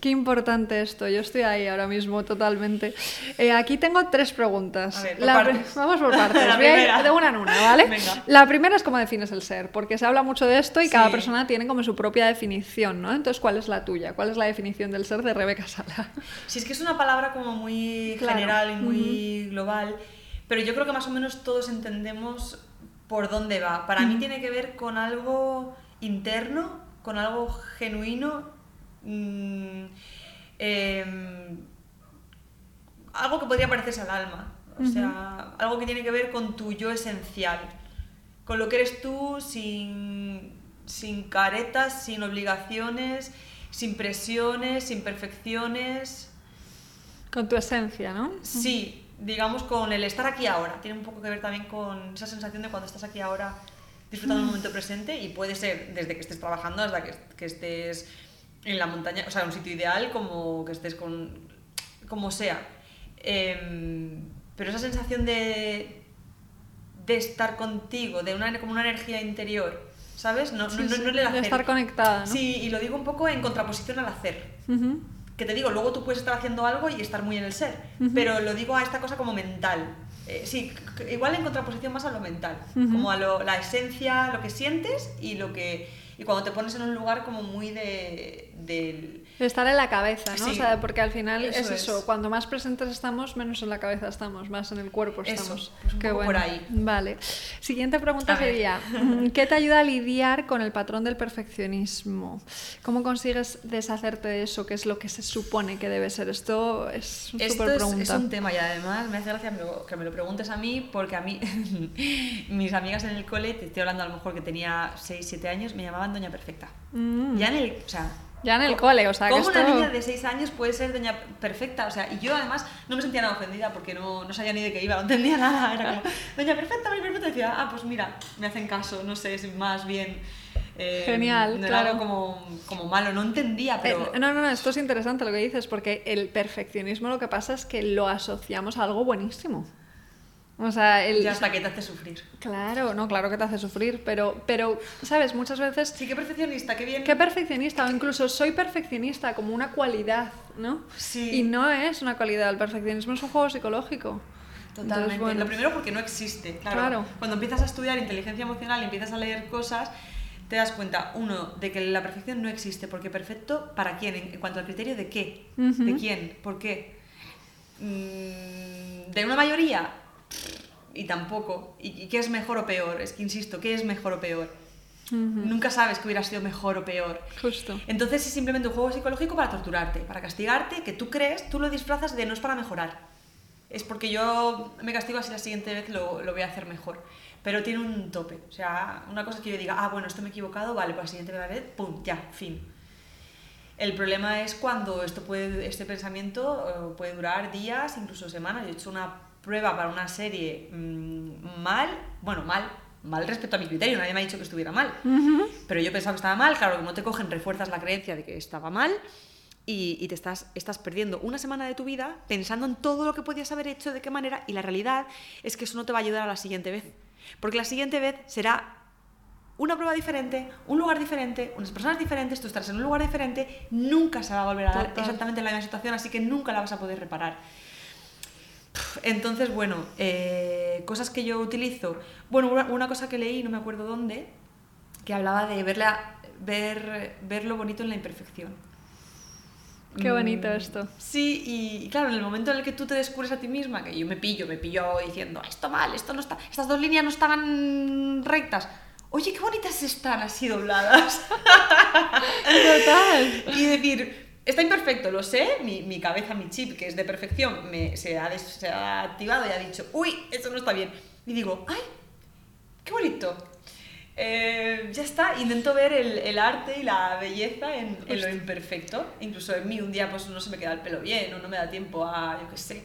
Qué importante esto, yo estoy ahí ahora mismo totalmente. Eh, aquí tengo tres preguntas. A ver, por La pri- partes. Vamos por partes, La primera. de una en una, ¿vale? Venga. La primera es cómo defines el ser, porque se habla mucho de esto y Sí. cada persona tiene como su propia definición, ¿no? Entonces, ¿cuál es la tuya? ¿Cuál es la definición del ser de Rebeca Sala? Si es que es una palabra como muy Claro. general y muy global, pero yo creo que más o menos todos entendemos por dónde va. Para mí tiene que ver con algo interno, con algo genuino, mm, em, algo que podría parecerse al alma. O sea, algo que tiene que ver con tu yo esencial, con lo que eres tú sin, sin caretas, sin obligaciones, sin presiones, sin perfecciones. Con tu esencia, ¿no? Sí, digamos con el estar aquí ahora. Tiene un poco que ver también con esa sensación de cuando estás aquí ahora disfrutando del momento presente y puede ser desde que estés trabajando hasta que, que estés en la montaña, o sea, un sitio ideal, como que estés con... como sea. Em, pero esa sensación de, de estar contigo, de una, como una energía interior, ¿sabes? No, Sí, no, no, no el de estar conectada. Sí, y lo digo un poco en contraposición al hacer que te digo, luego tú puedes estar haciendo algo y estar muy en el ser, pero lo digo a esta cosa como mental. Eh, sí, igual en contraposición más a lo mental, como a lo- la esencia, lo que sientes y lo que y cuando te pones en un lugar como muy de del De estar en la cabeza, ¿no? Sí. O sea, porque al final Eso es eso, es. cuanto más presentes estamos, menos en la cabeza estamos, más en el cuerpo Eso, estamos. pues un Qué bueno. por ahí. Vale. Siguiente pregunta sería, mm, ¿qué te ayuda a lidiar con el patrón del perfeccionismo? ¿Cómo consigues deshacerte de eso? ¿Qué es lo que se supone que debe ser? Esto es una Esto súper es, pregunta. es un tema y además me hace gracia que me lo preguntes a mí porque a mí, mis amigas en el cole, te estoy hablando a lo mejor que tenía 6, 7 años, me llamaban Doña Perfecta. Mm. Ya en el, o sea, Ya en el co- cole, o sea, que ¿Cómo una esto- niña de 6 años puede ser Doña Perfecta? O sea, y yo además no me sentía nada ofendida porque no, no sabía ni de qué iba, no entendía nada. Era como, Doña Perfecta, Doña Perfecta, decía, ah, pues mira, me hacen caso, no sé, es más bien. eh, Genial, no claro. como, como malo, no entendía, pero. Eh, no, no, no, esto es interesante lo que dices, porque el perfeccionismo lo que pasa es que lo asociamos a algo buenísimo. O sea, el... Y hasta que te hace sufrir. Claro, no, claro que te hace sufrir, pero, pero, ¿sabes? Muchas veces... Sí, qué perfeccionista, qué bien. Qué perfeccionista, o incluso soy perfeccionista como una cualidad, ¿no? Sí. Y no es una cualidad, el perfeccionismo es un juego psicológico. Totalmente. Entonces, bueno, Lo primero porque no existe, claro. Claro. Cuando empiezas a estudiar inteligencia emocional y empiezas a leer cosas, te das cuenta, uno, de que la perfección no existe, porque perfecto, ¿para quién? En cuanto al criterio de qué, de quién, por qué. Mm, de una mayoría, y tampoco. ¿Y qué es mejor o peor? Es que insisto, ¿qué es mejor o peor? Nunca sabes que hubiera sido mejor o peor. Justo. Entonces es simplemente un juego psicológico para torturarte, para castigarte, que tú crees, tú lo disfrazas de no es para mejorar. Es porque yo me castigo así la siguiente vez lo, lo voy a hacer mejor. Pero tiene un tope. O sea, una cosa que yo diga, ah, bueno, esto me he equivocado, vale, pues la siguiente vez, pum, ya, fin. El problema es cuando esto puede, este pensamiento eh, puede durar días, incluso semanas. Yo he hecho una prueba para una serie mmm, mal, bueno, mal, mal respecto a mi criterio, nadie me ha dicho que estuviera mal. Pero yo pensaba que estaba mal, claro, como te cogen, refuerzas la creencia de que estaba mal y, te estás, estás perdiendo una semana de tu vida pensando en todo lo que podías haber hecho, de qué manera, y la realidad es que eso no te va a ayudar a la siguiente vez. Porque la siguiente vez será una prueba diferente, un lugar diferente, unas personas diferentes, tú estarás en un lugar diferente, nunca se va a volver a dar exactamente la misma situación, así que nunca la vas a poder reparar. Entonces, bueno, eh, cosas que yo utilizo. Bueno, una, cosa que leí, no me acuerdo dónde, que hablaba de verla, ver, ver lo bonito en la imperfección. Qué bonito mm, esto. Sí, y, claro, en el momento en el que tú te descubres a ti misma, que yo me pillo, me pillo diciendo, esto mal, esto no está, estas dos líneas no estaban rectas. Oye, qué bonitas están así dobladas. Total. y decir, Está imperfecto, lo sé, mi, mi, cabeza, mi chip, que es de perfección, me, se, ha se, ha activado y ha dicho, uy, esto no está bien. Y digo, ay, qué bonito. Eh, ya está, intento ver el, el, arte y la belleza en, en, lo imperfecto. Incluso en mí un día pues no se me queda el pelo bien o no me da tiempo a, yo qué sé,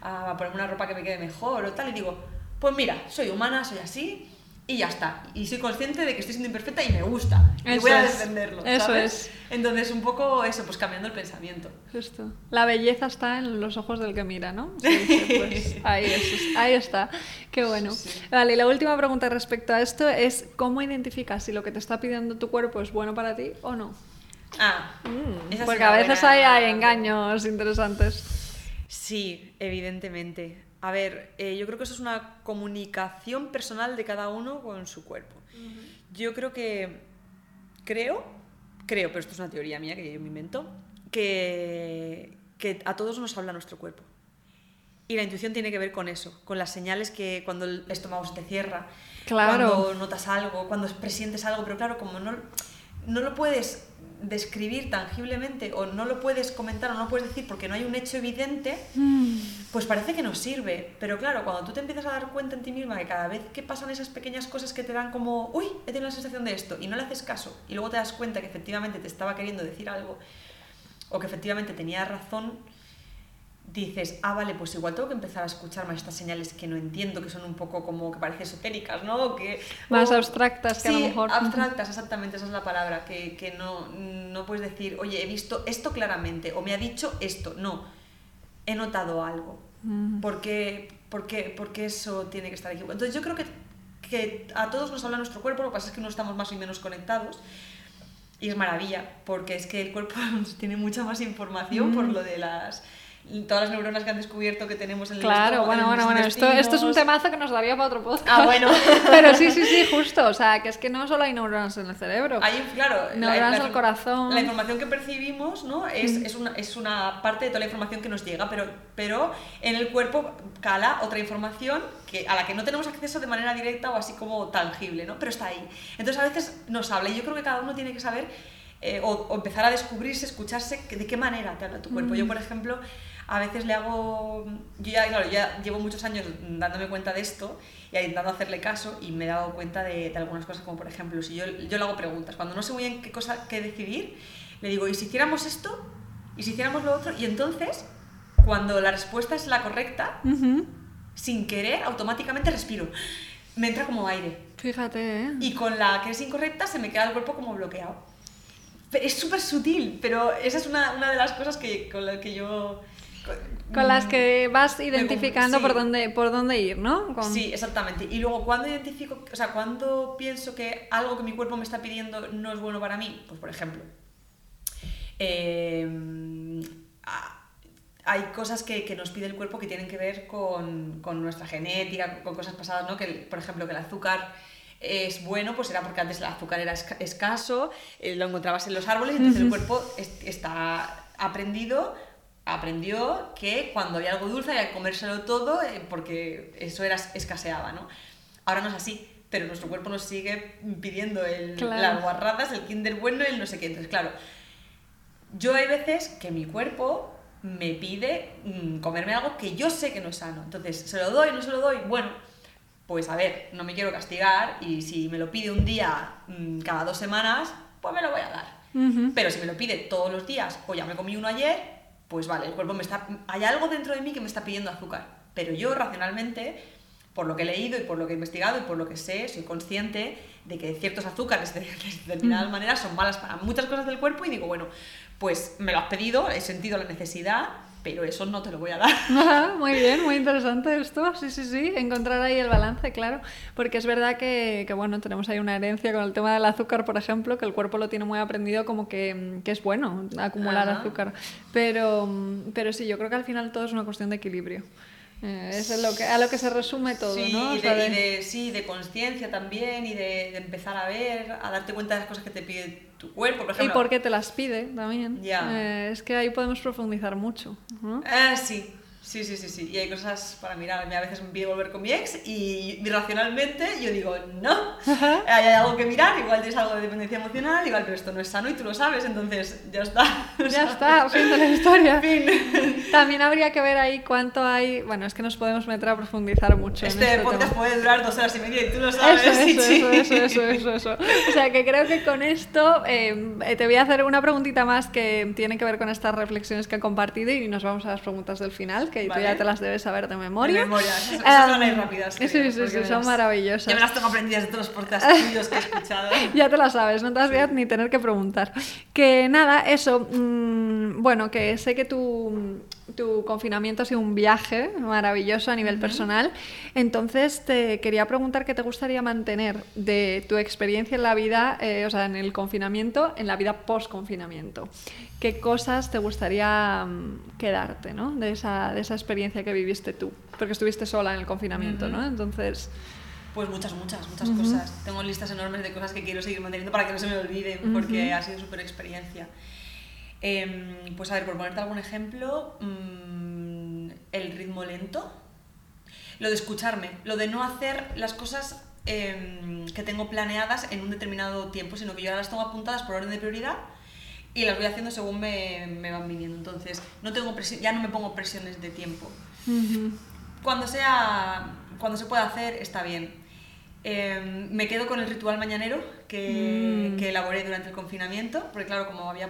a ponerme una ropa que me quede mejor o tal. Y digo, pues mira, soy humana, soy así, y ya está. Y soy consciente de que estoy siendo imperfecta y me gusta. y voy a defenderlo. Eso es. Entonces, un poco eso, pues cambiando el pensamiento. Justo. La belleza está en los ojos del que mira, ¿no? pues, ahí, ahí, está. Qué bueno. Vale, y la última pregunta respecto a esto es: ¿cómo identificas si lo que te está pidiendo tu cuerpo es bueno para ti o no? Ah, mm, porque a veces hay, hay engaños interesantes. Sí, evidentemente. A ver, eh, yo creo que eso es una comunicación personal de cada uno con su cuerpo. Yo creo que, creo, creo, pero esto es una teoría mía que yo me invento, que, que a todos nos habla nuestro cuerpo. Y la intuición tiene que ver con eso, con las señales que cuando el estómago se te cierra, cuando notas algo, cuando presientes algo, pero claro, como no, no lo puedes describir tangiblemente o no lo puedes comentar o no puedes decir porque no hay un hecho evidente, mm. pues parece que no sirve. Pero claro, cuando tú te empiezas a dar cuenta en ti misma que cada vez que pasan esas pequeñas cosas que te dan como, uy, he tenido la sensación de esto, y no le haces caso, y luego te das cuenta que efectivamente te estaba queriendo decir algo, o que efectivamente tenía razón, dices, ah, vale, pues igual tengo que empezar a escuchar más estas señales que no entiendo, que son un poco como que parecen esotéricas, ¿no? Que, más abstractas que a lo mejor. abstractas, exactamente, esa es la palabra, que, que, no, no puedes decir, oye, he visto esto claramente, o me ha dicho esto, no, he notado algo. ¿Por, qué, por, qué, por, qué, eso tiene que estar aquí? Entonces yo creo que, que a todos nos habla nuestro cuerpo, lo que pasa es que no estamos más o menos conectados. Y es maravilla, porque es que el cuerpo tiene mucha más información por lo de las todas las neuronas que han descubierto que tenemos en el Claro, bueno, bueno, bueno, esto, esto es un temazo que nos daría para otro podcast. Ah, bueno. Pero sí, sí, sí, justo, o sea, que es que no solo hay neuronas en el cerebro. Hay, claro, neuronas en el corazón. La información que percibimos, ¿no? Es, es, una, es una parte de toda la información que nos llega, pero, pero en el cuerpo cala otra información que, a la que no tenemos acceso de manera directa o así como tangible, ¿no? Pero está ahí. Entonces a veces nos habla y yo creo que cada uno tiene que saber eh, o, empezar a descubrirse, escucharse, de qué manera te habla tu cuerpo. Yo, por ejemplo, a veces le hago, yo ya, claro, ya llevo muchos años dándome cuenta de esto y intentando hacerle caso y me he dado cuenta de, algunas cosas, como por ejemplo, si yo, yo le hago preguntas, cuando no sé muy bien qué cosa qué decidir, le digo, ¿y si hiciéramos esto? ¿Y si hiciéramos lo otro? Y entonces, cuando la respuesta es la correcta, sin querer, automáticamente respiro. Me entra como aire. Fíjate, ¿eh? Y con la que es incorrecta se me queda el cuerpo como bloqueado. Es súper sutil, pero esa es una, una de las cosas que, con las que yo con las que vas identificando por, dónde, por dónde ir, ¿no? Sí, exactamente. Y luego, cuando identifico, o sea, cuando pienso que algo que mi cuerpo me está pidiendo no es bueno para mí, pues por ejemplo, em, hay cosas que, que, nos pide el cuerpo que tienen que ver con, con, nuestra genética, con cosas pasadas, ¿no? Que, por ejemplo, que el azúcar es bueno, pues era porque antes el azúcar era escaso, eh, lo encontrabas en los árboles, entonces el cuerpo está aprendido aprendió que cuando había algo dulce había que comérselo todo eh, porque eso era escaseaba, ¿no? Ahora no es así, pero nuestro cuerpo nos sigue pidiendo el, las guarradas, el kinder bueno y el no sé qué. Entonces, claro, yo hay veces que mi cuerpo me pide mm, comerme algo que yo sé que no es sano. Entonces, ¿se lo doy? ¿No se lo doy? Bueno, pues a ver, no me quiero castigar y si me lo pide un día mm, cada dos semanas, pues me lo voy a dar. Pero si me lo pide todos los días o ya me comí uno ayer, pues vale, el cuerpo me está... Hay algo dentro de mí que me está pidiendo azúcar. Pero yo racionalmente, por lo que he leído y por lo que he investigado y por lo que sé, soy consciente de que ciertos azúcares de, determinadas maneras son malas para muchas cosas del cuerpo y digo, bueno, pues me lo has pedido, he sentido la necesidad, pero eso no te lo voy a dar. muy bien, muy interesante esto. Sí, sí, sí, encontrar ahí el balance, claro. Porque es verdad que, que, bueno, tenemos ahí una herencia con el tema del azúcar, por ejemplo, que el cuerpo lo tiene muy aprendido como que, que es bueno acumular azúcar. Pero, pero sí, yo creo que al final todo es una cuestión de equilibrio. Eh, es lo que, a lo que se resume todo, ¿no? Y de, sí, de conciencia también y de, de, empezar a ver, a darte cuenta de las cosas que te pide tu cuerpo, por ejemplo. Y por qué te las pide también. Eh, es que ahí podemos profundizar mucho. ¿no? Eh, sí, Sí, sí, sí, sí. Y hay cosas para mirar. A veces me pide volver con mi ex y irracionalmente yo digo, no, hay algo que mirar, igual tienes algo de dependencia emocional, igual, pero esto no es sano y tú lo sabes, entonces ya está. Ya está, fin de la historia. Fin. También habría que ver ahí cuánto hay, bueno, es que nos podemos meter a profundizar mucho. Este, en este podcast puede durar dos horas y media y tú lo sabes. Eso, eso, eso, eso, eso, eso, O sea que creo que con esto eh, te voy a hacer una preguntita más que tiene que ver con estas reflexiones que he compartido y nos vamos a las preguntas del final que tú ya te las debes saber de memoria. De memoria, esas, esas son las rápidas. sí, sí, sí, son maravillosas. Ya me las tengo aprendidas de todos los podcasts tuyos que he escuchado. ya te las sabes, no te las voy a ni tener que preguntar. Que nada, eso, mmm, bueno, que sé que tu, tu confinamiento ha sido un viaje maravilloso a nivel uh -huh. personal, entonces te quería preguntar qué te gustaría mantener de tu experiencia en la vida, eh, o sea, en el confinamiento, en la vida post-confinamiento qué cosas te gustaría um, quedarte, ¿no? De esa, de esa experiencia que viviste tú, porque estuviste sola en el confinamiento, uh -huh. ¿no? Entonces... Pues muchas, muchas, muchas uh -huh. cosas. Tengo listas enormes de cosas que quiero seguir manteniendo para que no se me olviden, porque ha sido súper experiencia. Eh, pues a ver, por ponerte algún ejemplo, mmm, el ritmo lento, lo de escucharme, lo de no hacer las cosas eh, que tengo planeadas en un determinado tiempo, sino que yo ahora las tengo apuntadas por orden de prioridad y las voy haciendo según me, me van viniendo. Entonces, no tengo presión, ya no me pongo presiones de tiempo. Uh -huh. Cuando sea, cuando se pueda hacer, está bien. Eh, me quedo con el ritual mañanero que, mm. que elaboré durante el confinamiento, porque claro, como había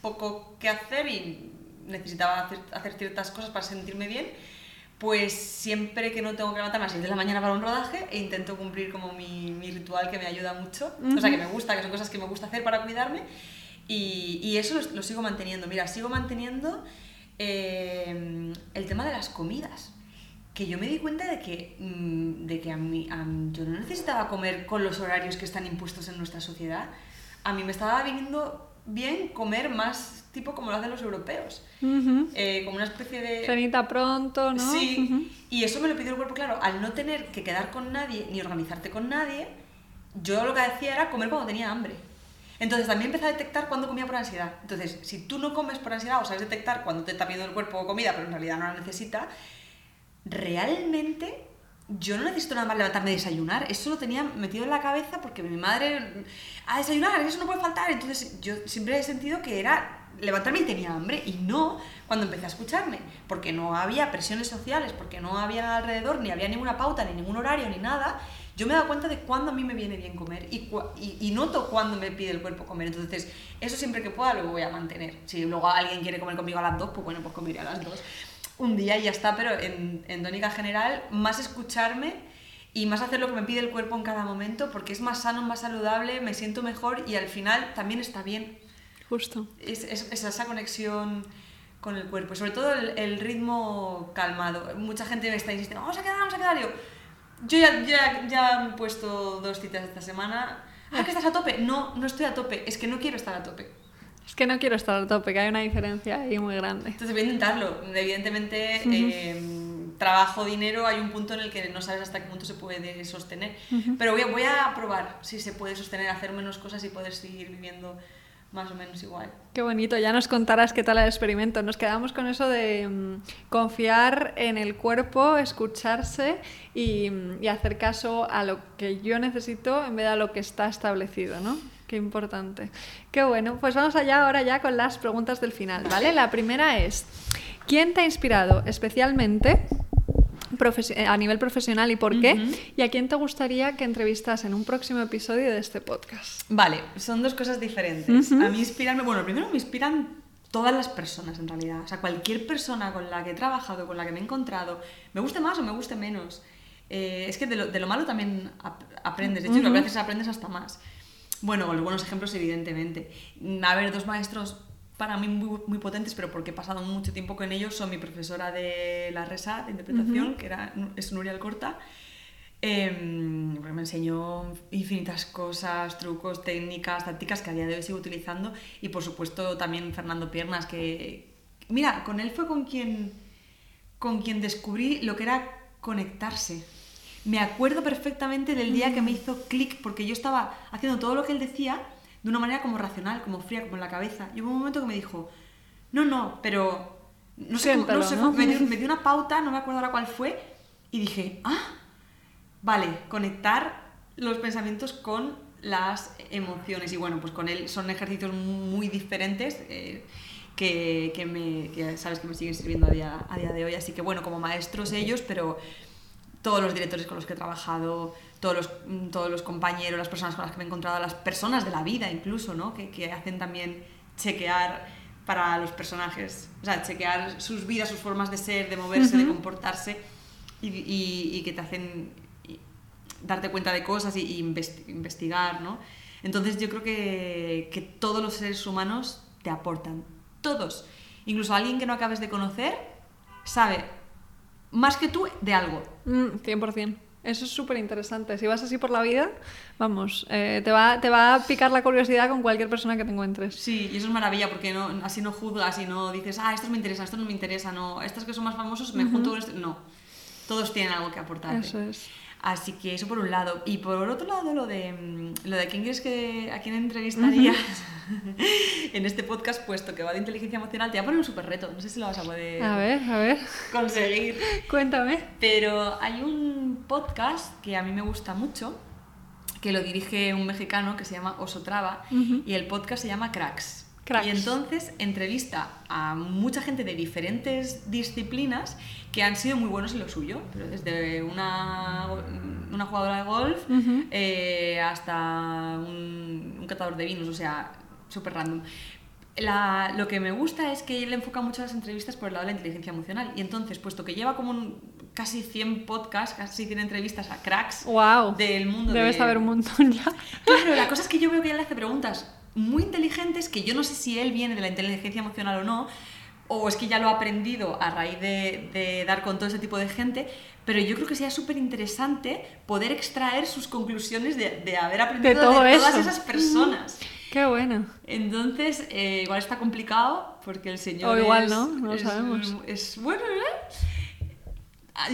poco que hacer y necesitaba hacer, hacer ciertas cosas para sentirme bien, pues siempre que no tengo que levantarme a las 6 de la mañana para un rodaje, e intento cumplir como mi, mi ritual que me ayuda mucho, uh -huh. o sea, que me gusta, que son cosas que me gusta hacer para cuidarme, y, y eso lo, lo, sigo manteniendo. Mira, sigo manteniendo eh, el tema de las comidas. Que yo me di cuenta de que, mmm, de que a mí, a mí, yo no necesitaba comer con los horarios que están impuestos en nuestra sociedad. A mí me estaba viniendo bien comer más tipo como lo hacen los europeos. Uh -huh. eh, como una especie de... Cenita pronto, ¿no? Sí. Uh -huh. Y eso me lo pidió el cuerpo, claro. Al no tener que quedar con nadie ni organizarte con nadie, yo lo que hacía era comer cuando tenía hambre. Entonces también empecé a detectar cuando comía por ansiedad. Entonces, si tú no comes por ansiedad o sabes detectar cuando te está pidiendo el cuerpo comida, pero en realidad no la necesita, realmente yo no necesito nada más levantarme y desayunar. Eso lo tenía metido en la cabeza porque mi madre, a desayunar, eso no puede faltar. Entonces yo siempre he sentido que era levantarme y tenía hambre. Y no cuando empecé a escucharme, porque no había presiones sociales, porque no había alrededor, ni había ninguna pauta, ni ningún horario, ni nada yo me he dado cuenta de cuándo a mí me viene bien comer y, y, y noto cuándo me pide el cuerpo comer. Entonces, eso siempre que pueda lo voy a mantener. Si luego alguien quiere comer conmigo a las dos, pues bueno, pues comeré a las dos. Un día y ya está, pero en, en tónica general, más escucharme y más hacer lo que me pide el cuerpo en cada momento, porque es más sano, más saludable, me siento mejor y al final también está bien. Justo. Es, es, es esa conexión con el cuerpo, sobre todo el, el, ritmo calmado. Mucha gente me está insistiendo, vamos a quedar, vamos a quedar. Yo, yo ya, ya, ya he puesto dos citas esta semana. ¿Ah, que estás a tope? No, no estoy a tope. Es que no quiero estar a tope. Es que no quiero estar a tope, que hay una diferencia ahí muy grande. Entonces voy a intentarlo. Evidentemente, uh -huh. eh, trabajo, dinero, hay un punto en el que no sabes hasta qué punto se puede sostener. Pero voy a, voy a probar si se puede sostener, hacer menos cosas y poder seguir viviendo más o menos igual. Qué bonito, ya nos contarás qué tal el experimento. Nos quedamos con eso de mm, confiar en el cuerpo, escucharse y, mm, y, hacer caso a lo que yo necesito en vez de a lo que está establecido, ¿no? Qué importante. Qué bueno, pues vamos allá ahora ya con las preguntas del final, ¿vale? La primera es, ¿quién te ha inspirado especialmente a nivel profesional y por qué? ¿Y a quién te gustaría que entrevistas en un próximo episodio de este podcast? Vale, son dos cosas diferentes. A mí inspirarme, bueno, primero me inspiran todas las personas en realidad. O sea, cualquier persona con la que he trabajado, con la que me he encontrado, me guste más o me guste menos. Eh, es que de lo, de lo, malo también aprendes, de hecho, a veces aprendes hasta más. Bueno, los buenos ejemplos, evidentemente. A ver, dos maestros para mí muy, muy, potentes, pero porque he pasado mucho tiempo con ellos, son mi profesora de la RESA, de interpretación, que era, es Nuria Alcorta, eh, me enseñó infinitas cosas, trucos, técnicas, tácticas que a día de hoy sigo utilizando, y por supuesto también Fernando Piernas, que, mira, con él fue con quien, con quien descubrí lo que era conectarse. Me acuerdo perfectamente del día que me hizo clic, porque yo estaba haciendo todo lo que él decía, de una manera como racional, como fría, como en la cabeza. Y hubo un momento que me dijo, no, no, pero no sé, no sé Me, dio, una pauta, no me acuerdo ahora cuál fue, y dije, ah, vale, conectar los pensamientos con las emociones. Y bueno, pues con él son ejercicios muy diferentes. Eh, que, que, me, que sabes que me siguen sirviendo a día, a día de hoy. Así que bueno, como maestros ellos, pero todos los directores con los que he trabajado, todos los, mm, todos los compañeros, las personas con las que me he encontrado, las personas de la vida incluso, ¿no? que, que hacen también chequear para los personajes, o sea, chequear sus vidas, sus formas de ser, de moverse, de comportarse y, y, que te hacen darte cuenta de cosas y, investigar, ¿no? Entonces yo creo que, que todos los seres humanos te aportan, todos. Incluso alguien que no acabes de conocer sabe más que tú de algo. 100%. Mm, eso es súper interesante. Si vas así por la vida, vamos, eh, te, va, te va a picar la curiosidad con cualquier persona que te encuentres. Sí, y eso es maravilla porque no, así no juzgas y no dices, ah, esto me interesa, esto no me interesa, no, estas que son más famosos me junto con esto. No, todos tienen algo que aportar. Eso es. Así que eso por un lado. Y por otro lado, lo de, mm, lo de quién quieres que, a quién entrevistarías en este podcast, puesto que va de inteligencia emocional, te voy a poner un súper reto. No sé si lo vas a poder a ver, a ver. conseguir. Cuéntame. Pero hay un podcast que a mí me gusta mucho, que lo dirige un mexicano que se llama Osotrava, y el podcast se llama Cracks. Y entonces entrevista a mucha gente de diferentes disciplinas que han sido muy buenos en lo suyo, pero desde una, una jugadora de golf eh, hasta un, un, catador de vinos, o sea, súper random. La, lo que me gusta es que él enfoca mucho las entrevistas por el lado de la inteligencia emocional y entonces, puesto que lleva como un, casi 100 podcasts, casi 100 entrevistas a cracks wow. del mundo. Debes saber un montón ya. Claro, la cosa es que yo veo que él le hace preguntas muy inteligentes que yo no sé si él viene de la inteligencia emocional o no, o es que ya lo ha aprendido a raíz de, dar con todo ese tipo de gente, pero yo creo que sería súper interesante poder extraer sus conclusiones de, haber aprendido de, todas esas personas. Qué bueno. Entonces, eh, igual está complicado porque el señor. O igual no, no lo sabemos. Es bueno, ¿eh?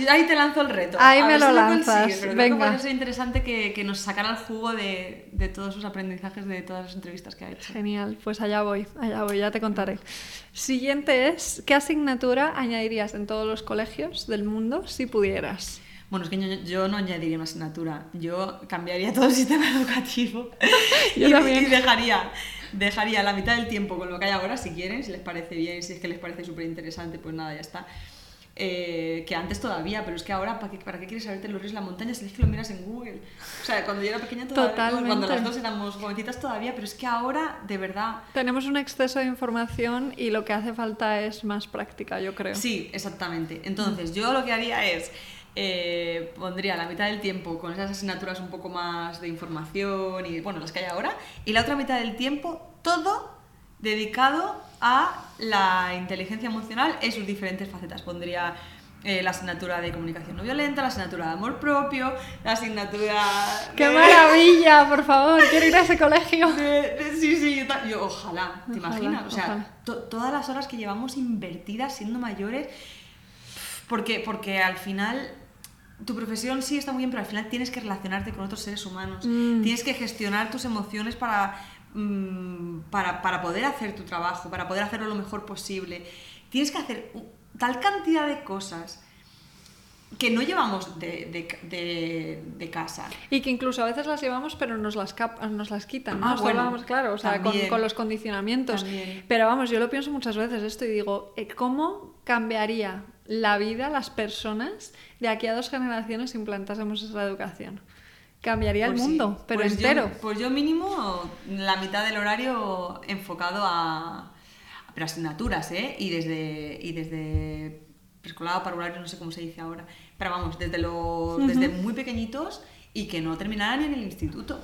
Ahí te lanzo el reto. Ahí me lo lanzas. pero Venga. Creo interesante que, que, nos sacara el jugo de, de, todos sus aprendizajes, de todas las entrevistas que ha hecho. Genial, pues allá voy, allá voy, ya te contaré. Siguiente es, ¿qué asignatura añadirías en todos los colegios del mundo si pudieras? Bueno, es que yo, no añadiría una asignatura, yo cambiaría todo el sistema educativo yo y, también. y dejaría, dejaría la mitad del tiempo con lo que hay ahora, si quieren, si les parece bien, si es que les parece súper interesante, pues nada, ya está eh, que antes todavía, pero es que ahora, ¿para qué, para qué quieres saberte los ríos de la montaña si es que lo miras en Google? O sea, cuando yo era pequeña todavía, cuando las dos éramos jovencitas todavía, pero es que ahora, de verdad... Tenemos un exceso de información y lo que hace falta es más práctica, yo creo. Sí, exactamente. Entonces, yo lo que haría es... Eh, pondría la mitad del tiempo con esas asignaturas un poco más de información y bueno, las que hay ahora, y la otra mitad del tiempo todo dedicado a la inteligencia emocional en sus diferentes facetas. Pondría eh, la asignatura de comunicación no violenta, la asignatura de amor propio, la asignatura... ¡Qué maravilla! Por favor, quiero ir a ese colegio. sí, sí, yo, ojalá, ¿te imaginas? O sea, todas las horas que llevamos invertidas siendo mayores Porque, porque al final tu profesión sí está muy bien, pero al final tienes que relacionarte con otros seres humanos. Mm. Tienes que gestionar tus emociones para, mm, para, para poder hacer tu trabajo, para poder hacerlo lo mejor posible. Tienes que hacer tal cantidad de cosas que no llevamos de, de- de- de casa. Y que incluso a veces las llevamos, pero nos las, cap- nos las quitan, ¿no? Ah, bueno, hablábamos, claro, o sea, con, los condicionamientos. También. Pero vamos, yo lo pienso muchas veces esto y digo, eh, ¿cómo cambiaría la vida, las personas, de aquí a dos generaciones si implantásemos esa educación? Cambiaría el Pues sí, mundo, pero pues yo- entero. pues yo mínimo la mitad del horario enfocado a, pero asignaturas, ¿eh? Y desde, y desde preescolar parvulario, no sé cómo se dice ahora. Pero vamos, desde, los, desde muy pequeñitos y que no terminaran ni en el instituto.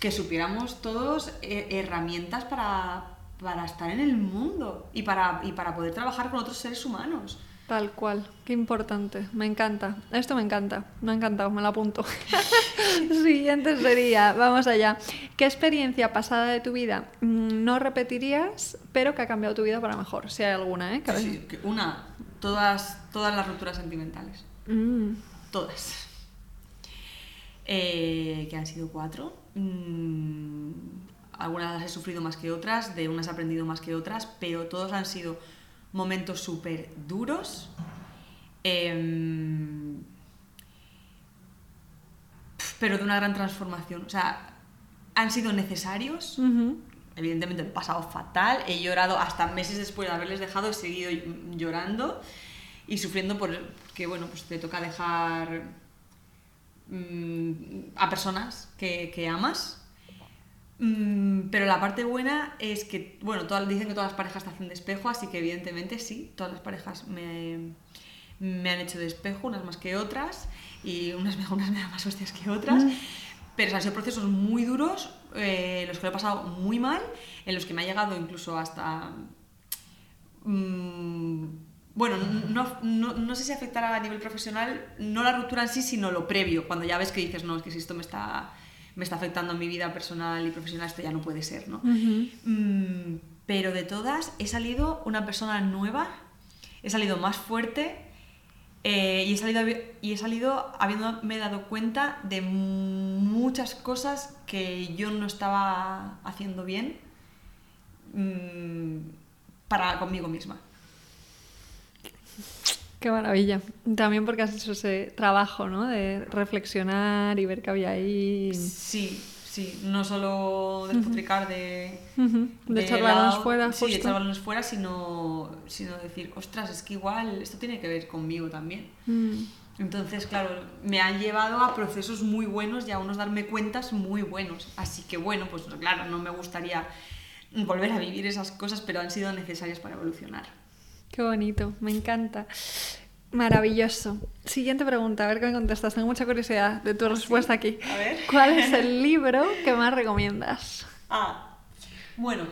Que supiéramos todos eh, herramientas para, para estar en el mundo y para, y para poder trabajar con otros seres humanos. Tal cual, qué importante, me encanta. Esto me encanta, me ha encantado, me lo apunto. Siguiente sería, vamos allá. ¿Qué experiencia pasada de tu vida mm, no repetirías, pero que ha cambiado tu vida para mejor? Si hay alguna, ¿eh? Sí, una, todas, todas las rupturas sentimentales. Mm, Todas. Eh, que han sido cuatro. Mm, algunas las he sufrido más que otras, de unas he aprendido más que otras, pero todos han sido momentos súper duros. em, pero de una gran transformación. O sea, han sido necesarios. Evidentemente me he pasado fatal, he llorado hasta meses después de haberles dejado, he seguido llorando y sufriendo por que bueno, pues te toca dejar mm, a personas que, que amas. Mm, pero la parte buena es que, bueno, todas, dicen que todas las parejas te hacen de espejo, así que evidentemente sí, todas las parejas me, me han hecho de espejo, unas más que otras, y unas me, unas me dan más hostias que otras. Pero han sido procesos muy duros, eh, los que lo he pasado muy mal, en los que me ha llegado incluso hasta... mm, bueno, no, no, no sé si afectará a nivel profesional, no la ruptura en sí, sino lo previo, cuando ya ves que dices, no, es que si esto me está, me está afectando en mi vida personal y profesional, esto ya no puede ser, ¿no? Mm, pero de todas he salido una persona nueva, he salido más fuerte eh, y, he salido, y he salido habiéndome dado cuenta de muchas cosas que yo no estaba haciendo bien mm, para conmigo misma. Qué maravilla. También porque has hecho ese trabajo, ¿no? De reflexionar y ver qué había ahí. Sí, sí, no solo despotricar de... De, echar la- balones fuera, Sí, de echar balones fuera, sino, sino decir, ostras, es que igual esto tiene que ver conmigo también. Mm. Entonces, claro, me han llevado a procesos muy buenos y a unos darme cuentas muy buenos. Así que bueno, pues claro, no me gustaría volver a vivir esas cosas, pero han sido necesarias para evolucionar. Qué bonito, me encanta. Maravilloso. Siguiente pregunta, a ver qué me contestas. Tengo mucha curiosidad de tu respuesta aquí. A ver. ¿Cuál es el libro que más recomiendas? Ah, bueno.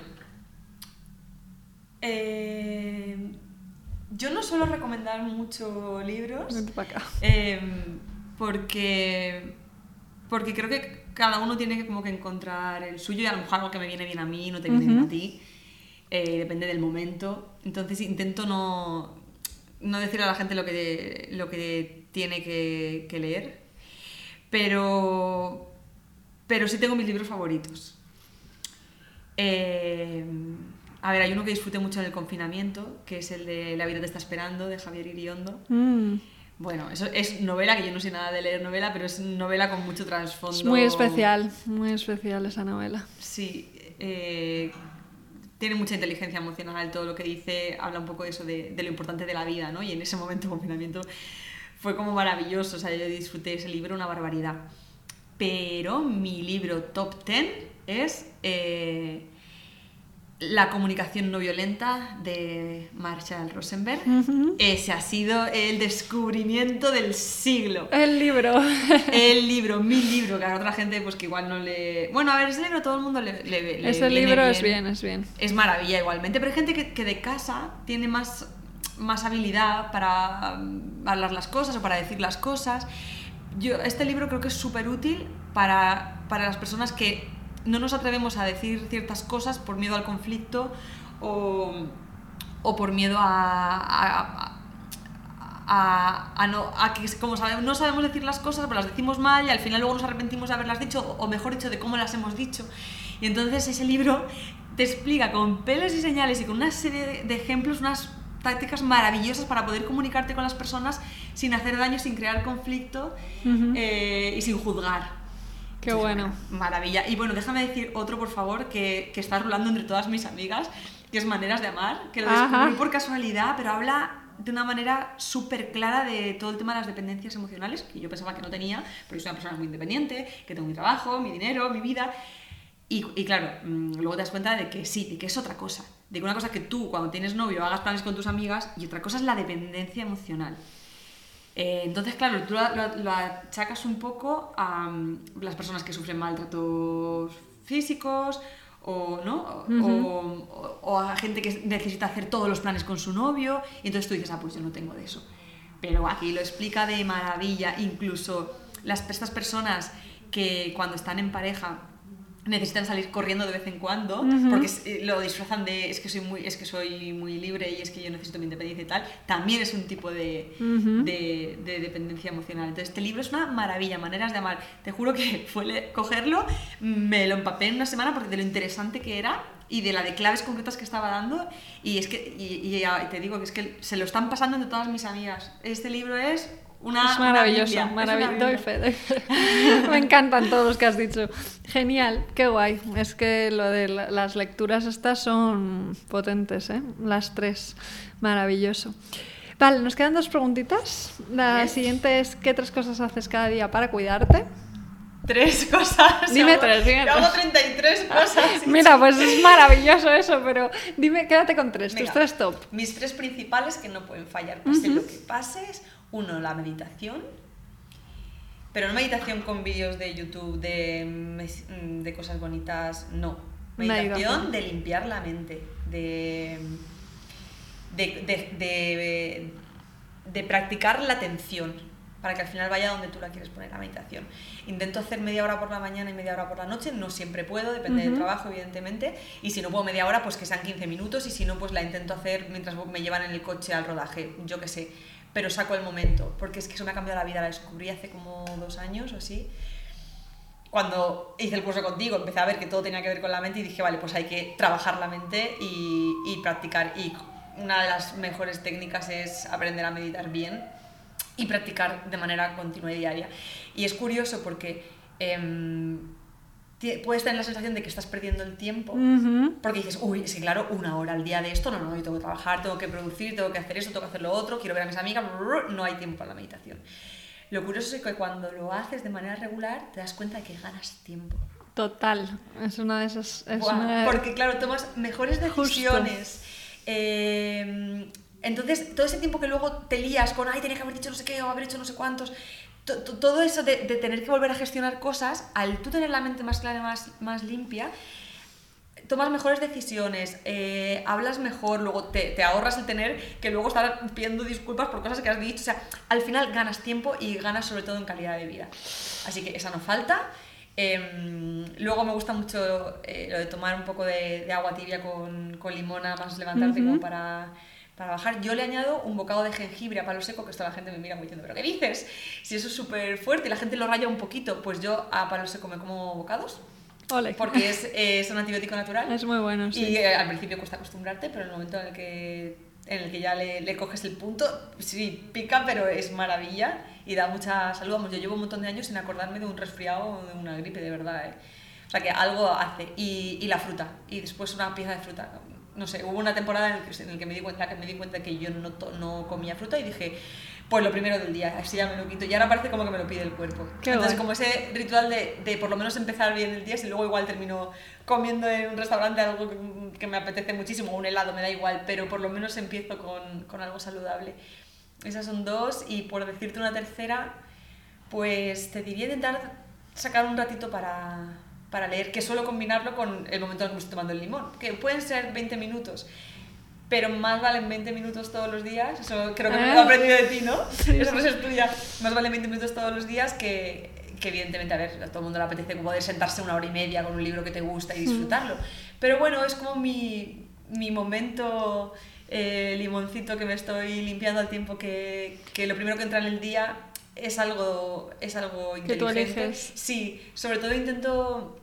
Eh, yo no suelo recomendar mucho libros. Vente pa' acá. Em, porque, porque creo que cada uno tiene que como que encontrar el suyo y a lo mejor algo que me viene bien a mí no te viene bien a ti. Eh, depende del momento. Entonces intento no, no decirle a la gente lo que, lo que tiene que, que leer. Pero, pero sí tengo mis libros favoritos. Eh, a ver, hay uno que disfruté mucho en el confinamiento, que es el de La vida te está esperando, de Javier Iriondo. Mm. Bueno, eso es novela, que yo no sé nada de leer novela, pero es novela con mucho trasfondo. Es muy especial, muy especial esa novela. Sí, eh, tiene mucha inteligencia emocional, todo lo que dice habla un poco de eso, de, lo importante de la vida, ¿no? Y en ese momento confinamiento fue como maravilloso, o sea, yo disfruté ese libro una barbaridad. Pero mi libro top 10 es eh, La comunicación no violenta de Marshall Rosenberg. Ese ha sido el descubrimiento del siglo. El libro. El libro, mi libro, que a otra gente pues que igual no le... Bueno, a ver, ese libro todo el mundo le, le, le Ese libro es bien, es bien. Es maravilla igualmente, pero hay gente que, que de casa tiene más, más habilidad para mm, hablar las cosas o para decir las cosas. Yo, este libro creo que es súper útil para, para las personas que no nos atrevemos a decir ciertas cosas por miedo al conflicto o, o por miedo a, a- a- a, no, a que como sabemos, no sabemos decir las cosas, pues las decimos mal y al final luego nos arrepentimos de haberlas dicho, o mejor dicho, de cómo las hemos dicho. Y entonces ese libro te explica con pelos y señales y con una serie de ejemplos unas tácticas maravillosas para poder comunicarte con las personas sin hacer daño, sin crear conflicto eh, y sin juzgar. Qué bueno. Maravilla. Y bueno, déjame decir otro, por favor, que, que está rulando entre todas mis amigas, que es Maneras de Amar, que lo descubrí por casualidad, pero habla de una manera súper clara de todo el tema de las dependencias emocionales, que yo pensaba que no tenía, pero yo soy una persona muy independiente, que tengo mi trabajo, mi dinero, mi vida, y, claro, mm, luego te das cuenta de que sí, de que es otra cosa. De que una cosa que tú, cuando tienes novio, hagas planes con tus amigas y otra cosa es la dependencia emocional. Eh, entonces, claro, tú lo, achacas un poco a mm, las personas que sufren maltratos físicos o, ¿no? o, a gente que necesita hacer todos los planes con su novio y entonces tú dices, ah, pues yo no tengo de eso. Pero aquí lo explica de maravilla, incluso las, estas personas que cuando están en pareja necesitan salir corriendo de vez en cuando porque eh, lo disfrazan de es que soy muy es que soy muy libre y es que yo necesito mi independencia y tal también es un tipo de, de, dependencia emocional. Entonces este libro es una maravilla maneras de amar. Te juro que fue cogerlo me lo empapé en una semana porque de lo interesante que era y de la de claves concretas que estaba dando y es que y, te digo que es que se lo están pasando entre todas mis amigas. Este libro es una, es maravilloso, maravilloso. Me encantan todos los que has dicho. Genial, qué guay. Es que lo de las lecturas estas son potentes, ¿eh? Las tres. Maravilloso. Vale, nos quedan dos preguntitas. La siguiente es, ¿qué tres cosas haces cada día para cuidarte? Tres cosas. Dime tres, dime Yo hago 33 cosas. Mira, pues es maravilloso eso, pero dime, quédate con tres, tus tres top. Mis tres principales que no pueden fallar, pase lo que pases uno, la meditación, pero no meditación con vídeos de YouTube de, mm, de cosas bonitas, no. Meditación de limpiar la mente, de, de, de, practicar la atención, para que al final vaya donde tú la quieres poner la meditación. Intento hacer media hora por la mañana y media hora por la noche, no siempre puedo, depende del trabajo, evidentemente, y si no puedo media hora, pues que sean 15 minutos, y si no, pues la intento hacer mientras me llevan en el coche al rodaje, yo qué sé pero saco el momento, porque es que eso me ha cambiado la vida, la descubrí hace como dos años o así. Cuando hice el curso contigo, empecé a ver que todo tenía que ver con la mente y dije, vale, pues hay que trabajar la mente y, y practicar. Y una de las mejores técnicas es aprender a meditar bien y practicar de manera continua y diaria. Y es curioso porque... Eh, puedes tener la sensación de que estás perdiendo el tiempo porque dices, uy, que claro, una hora al día de esto, no, no, yo tengo que trabajar, tengo que producir, tengo que hacer esto, tengo que hacer lo otro, quiero ver a mis amigas, no hay tiempo para la meditación. Lo curioso es que cuando lo haces de manera regular te das cuenta de que ganas tiempo. Total, es una de esas... Porque claro, tomas mejores decisiones. Eh, entonces, todo ese tiempo que luego te lías con, ay, tenía que haber dicho no sé qué o haber hecho no sé cuántos, todo eso de, tener que volver a gestionar cosas, al tú tener la mente más clara y más, más limpia, tomas mejores decisiones, eh, hablas mejor, luego te, ahorras el tener que luego estar pidiendo disculpas por cosas que has dicho. O sea, al final ganas tiempo y ganas sobre todo en calidad de vida. Así que esa no falta. Em, luego me gusta mucho eh, lo de tomar un poco de, agua tibia con, con limona, más levantarte como para para bajar. Yo le añado un bocado de jengibre a palo seco, que esto la gente me mira muy diciendo, ¿pero qué dices? Si eso es súper fuerte y la gente lo raya un poquito, pues yo a palo seco me como bocados. Ole. Porque es, es, un antibiótico natural. Es muy bueno, sí. Y eh, al principio cuesta acostumbrarte, pero en el momento en el que, en el que ya le, le, coges el punto, sí, pica, pero es maravilla y da mucha salud. Vamos, yo llevo un montón de años sin acordarme de un resfriado o de una gripe, de verdad. ¿eh? O sea que algo hace. Y, y la fruta. Y después una pieza de fruta no sé, hubo una temporada en la que, que me di cuenta que me di cuenta que yo no, no comía fruta y dije, pues lo primero del día, así ya me lo quito. Y ahora parece como que me lo pide el cuerpo. Entonces, como ese ritual de, de, por lo menos empezar bien el día, si luego igual termino comiendo en un restaurante algo que, me apetece muchísimo, un helado, me da igual, pero por lo menos empiezo con, con algo saludable. Esas son dos, y por decirte una tercera, pues te diría intentar sacar un ratito para, para leer, que suelo combinarlo con el momento en que me estoy tomando el limón, que pueden ser 20 minutos, pero más valen 20 minutos todos los días, eso creo que me lo he aprendido de ti, ¿no? Eso no es tuya, más valen 20 minutos todos los días que, que evidentemente, a ver, a todo el mundo le apetece poder sentarse una hora y media con un libro que te gusta y disfrutarlo, pero bueno, es como mi, mi momento eh, limoncito que me estoy limpiando al tiempo que, que lo primero que entra en el día es algo, es algo Que tú inteligente. Sí, sobre todo intento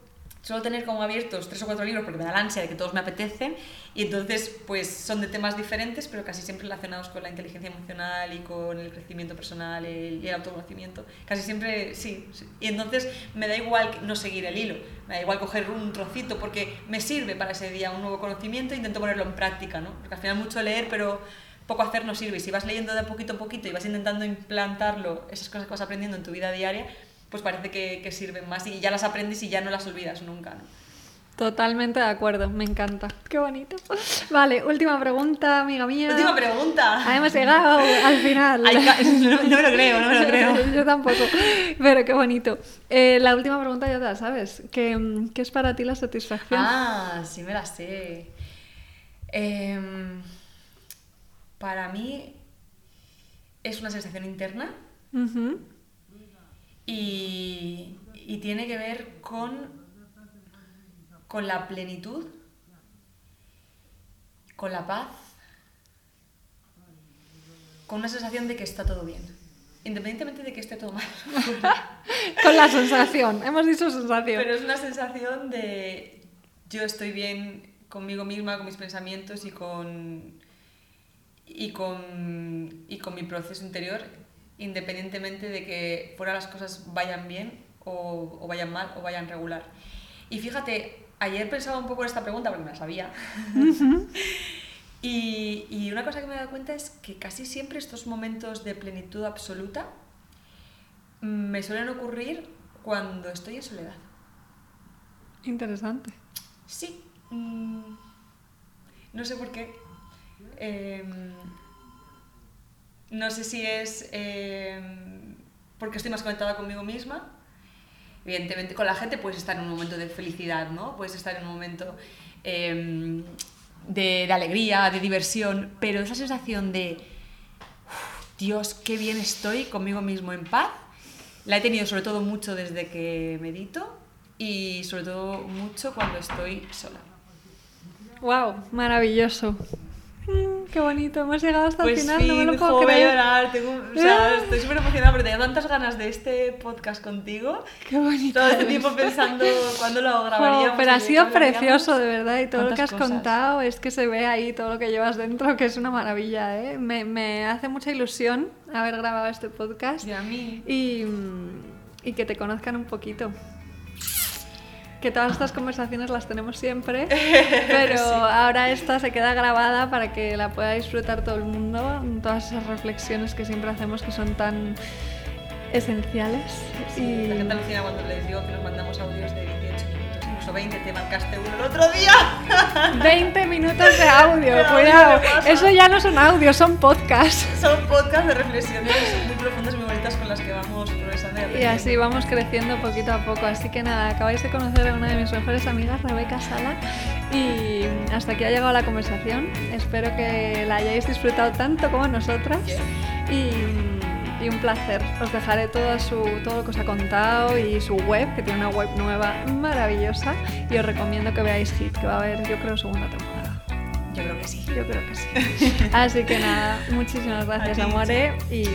suelo tener como abiertos tres o cuatro libros porque me da la ansia de que todos me apetecen y entonces pues son de temas diferentes pero casi siempre relacionados con la inteligencia emocional y con el crecimiento personal el- y el autoconocimiento. Casi siempre sí, sí. Y entonces me da igual no seguir el hilo, me da igual coger un trocito porque me sirve para ese día un nuevo conocimiento e intento ponerlo en práctica, ¿no? Porque al final mucho leer pero poco hacer no sirve y si vas leyendo de poquito a poquito y vas intentando implantarlo, esas cosas que vas aprendiendo en tu vida diaria, pues parece que, que sirven más y ya las aprendes y ya no las olvidas nunca. ¿no? Totalmente de acuerdo, me encanta. Qué bonito. Vale, última pregunta, amiga mía. Última pregunta. Ah, hemos llegado al final. Ay, no, no me lo creo, no me lo creo. Yo tampoco, pero qué bonito. Eh, la última pregunta ya te la sabes. ¿Qué, qué es para ti la satisfacción? Ah, sí me la sé. Em, para mí es una sensación interna Ujú. Y, y tiene que ver con, con la plenitud, con la paz, con una sensación de que está todo bien, independientemente de que esté todo mal. Con la sensación, hemos dicho sensación. Pero es una sensación de yo estoy bien conmigo misma, con mis pensamientos y con, y con, y con mi proceso interior, independientemente de que fuera las cosas vayan bien o, o vayan mal o vayan regular. Y fíjate, ayer pensaba un poco en esta pregunta porque me la sabía. y, y una cosa que me he dado cuenta es que casi siempre estos momentos de plenitud absoluta me suelen ocurrir cuando estoy en soledad. Interesante. Sí. mm, no sé por qué. Em, no sé si es em, porque estoy más conectada conmigo misma. Evidentemente, con la gente puedes estar en un momento de felicidad, ¿no? Puedes estar en un momento em, de, alegría, de diversión, pero esa sensación de "Uf, Dios, qué bien estoy conmigo mismo en paz, la he tenido sobre todo mucho desde que medito y sobre todo mucho cuando estoy sola. Wow, maravilloso. Mm, qué bonito, hemos llegado hasta Pues el final, sí, no me lo jo, puedo voy a creer. llorar, tengo- o sea, estoy súper emocionada porque tenía tantas ganas de este podcast contigo. Qué bonito. Todo este tiempo pensando cuándo lo Jo, grabaríamos. pero y ha sido precioso, de verdad, y todo lo que has cosas. contado es que se ve ahí todo lo que llevas dentro, que es una maravilla, ¿eh? Me, me hace mucha ilusión haber grabado este podcast Y a mí. y, y que te conozcan un poquito. Que todas estas conversaciones las tenemos siempre, pero ahora esta se queda grabada para que la pueda disfrutar todo el mundo, todas esas reflexiones que siempre hacemos que son tan esenciales. Sí, La y... gente alucina cuando les digo que nos mandamos audios de 18 minutos, incluso 20, te marcaste uno el otro día. 20 minutos de audio, Pero cuidado. Eso ya no son audios, son podcasts. Son podcasts de reflexiones muy profundas y muy bonitas con las que vamos progresando. Y así vamos creciendo poquito a poco. Así que nada, acabáis de conocer a una de mis mejores amigas, Rebeca Sala. Y hasta aquí ha llegado la conversación. Espero que la hayáis disfrutado tanto como nosotras. Y, y un placer. Os dejaré todo, su, todo lo que os ha contado y su web, que tiene una web nueva maravillosa. Y os recomiendo que veáis Hit, que va a haber, yo creo, segunda temporada. Yo creo que sí. Yo creo que sí. Así que nada, muchísimas gracias, amore. Y.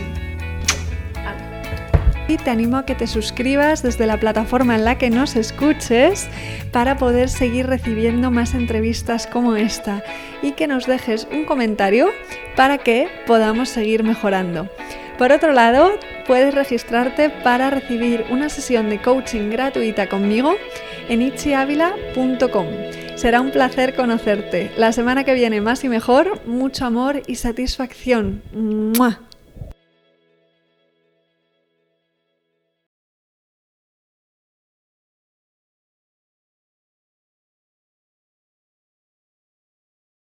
Y te animo a que te suscribas desde la plataforma en la que nos escuches para poder seguir recibiendo más entrevistas como esta y que nos dejes un comentario para que podamos seguir mejorando. Por otro lado, puedes registrarte para recibir una sesión de coaching gratuita conmigo en itchiavila.com. Será un placer conocerte. La semana que viene más y mejor, mucho amor y satisfacción. ¡Mua!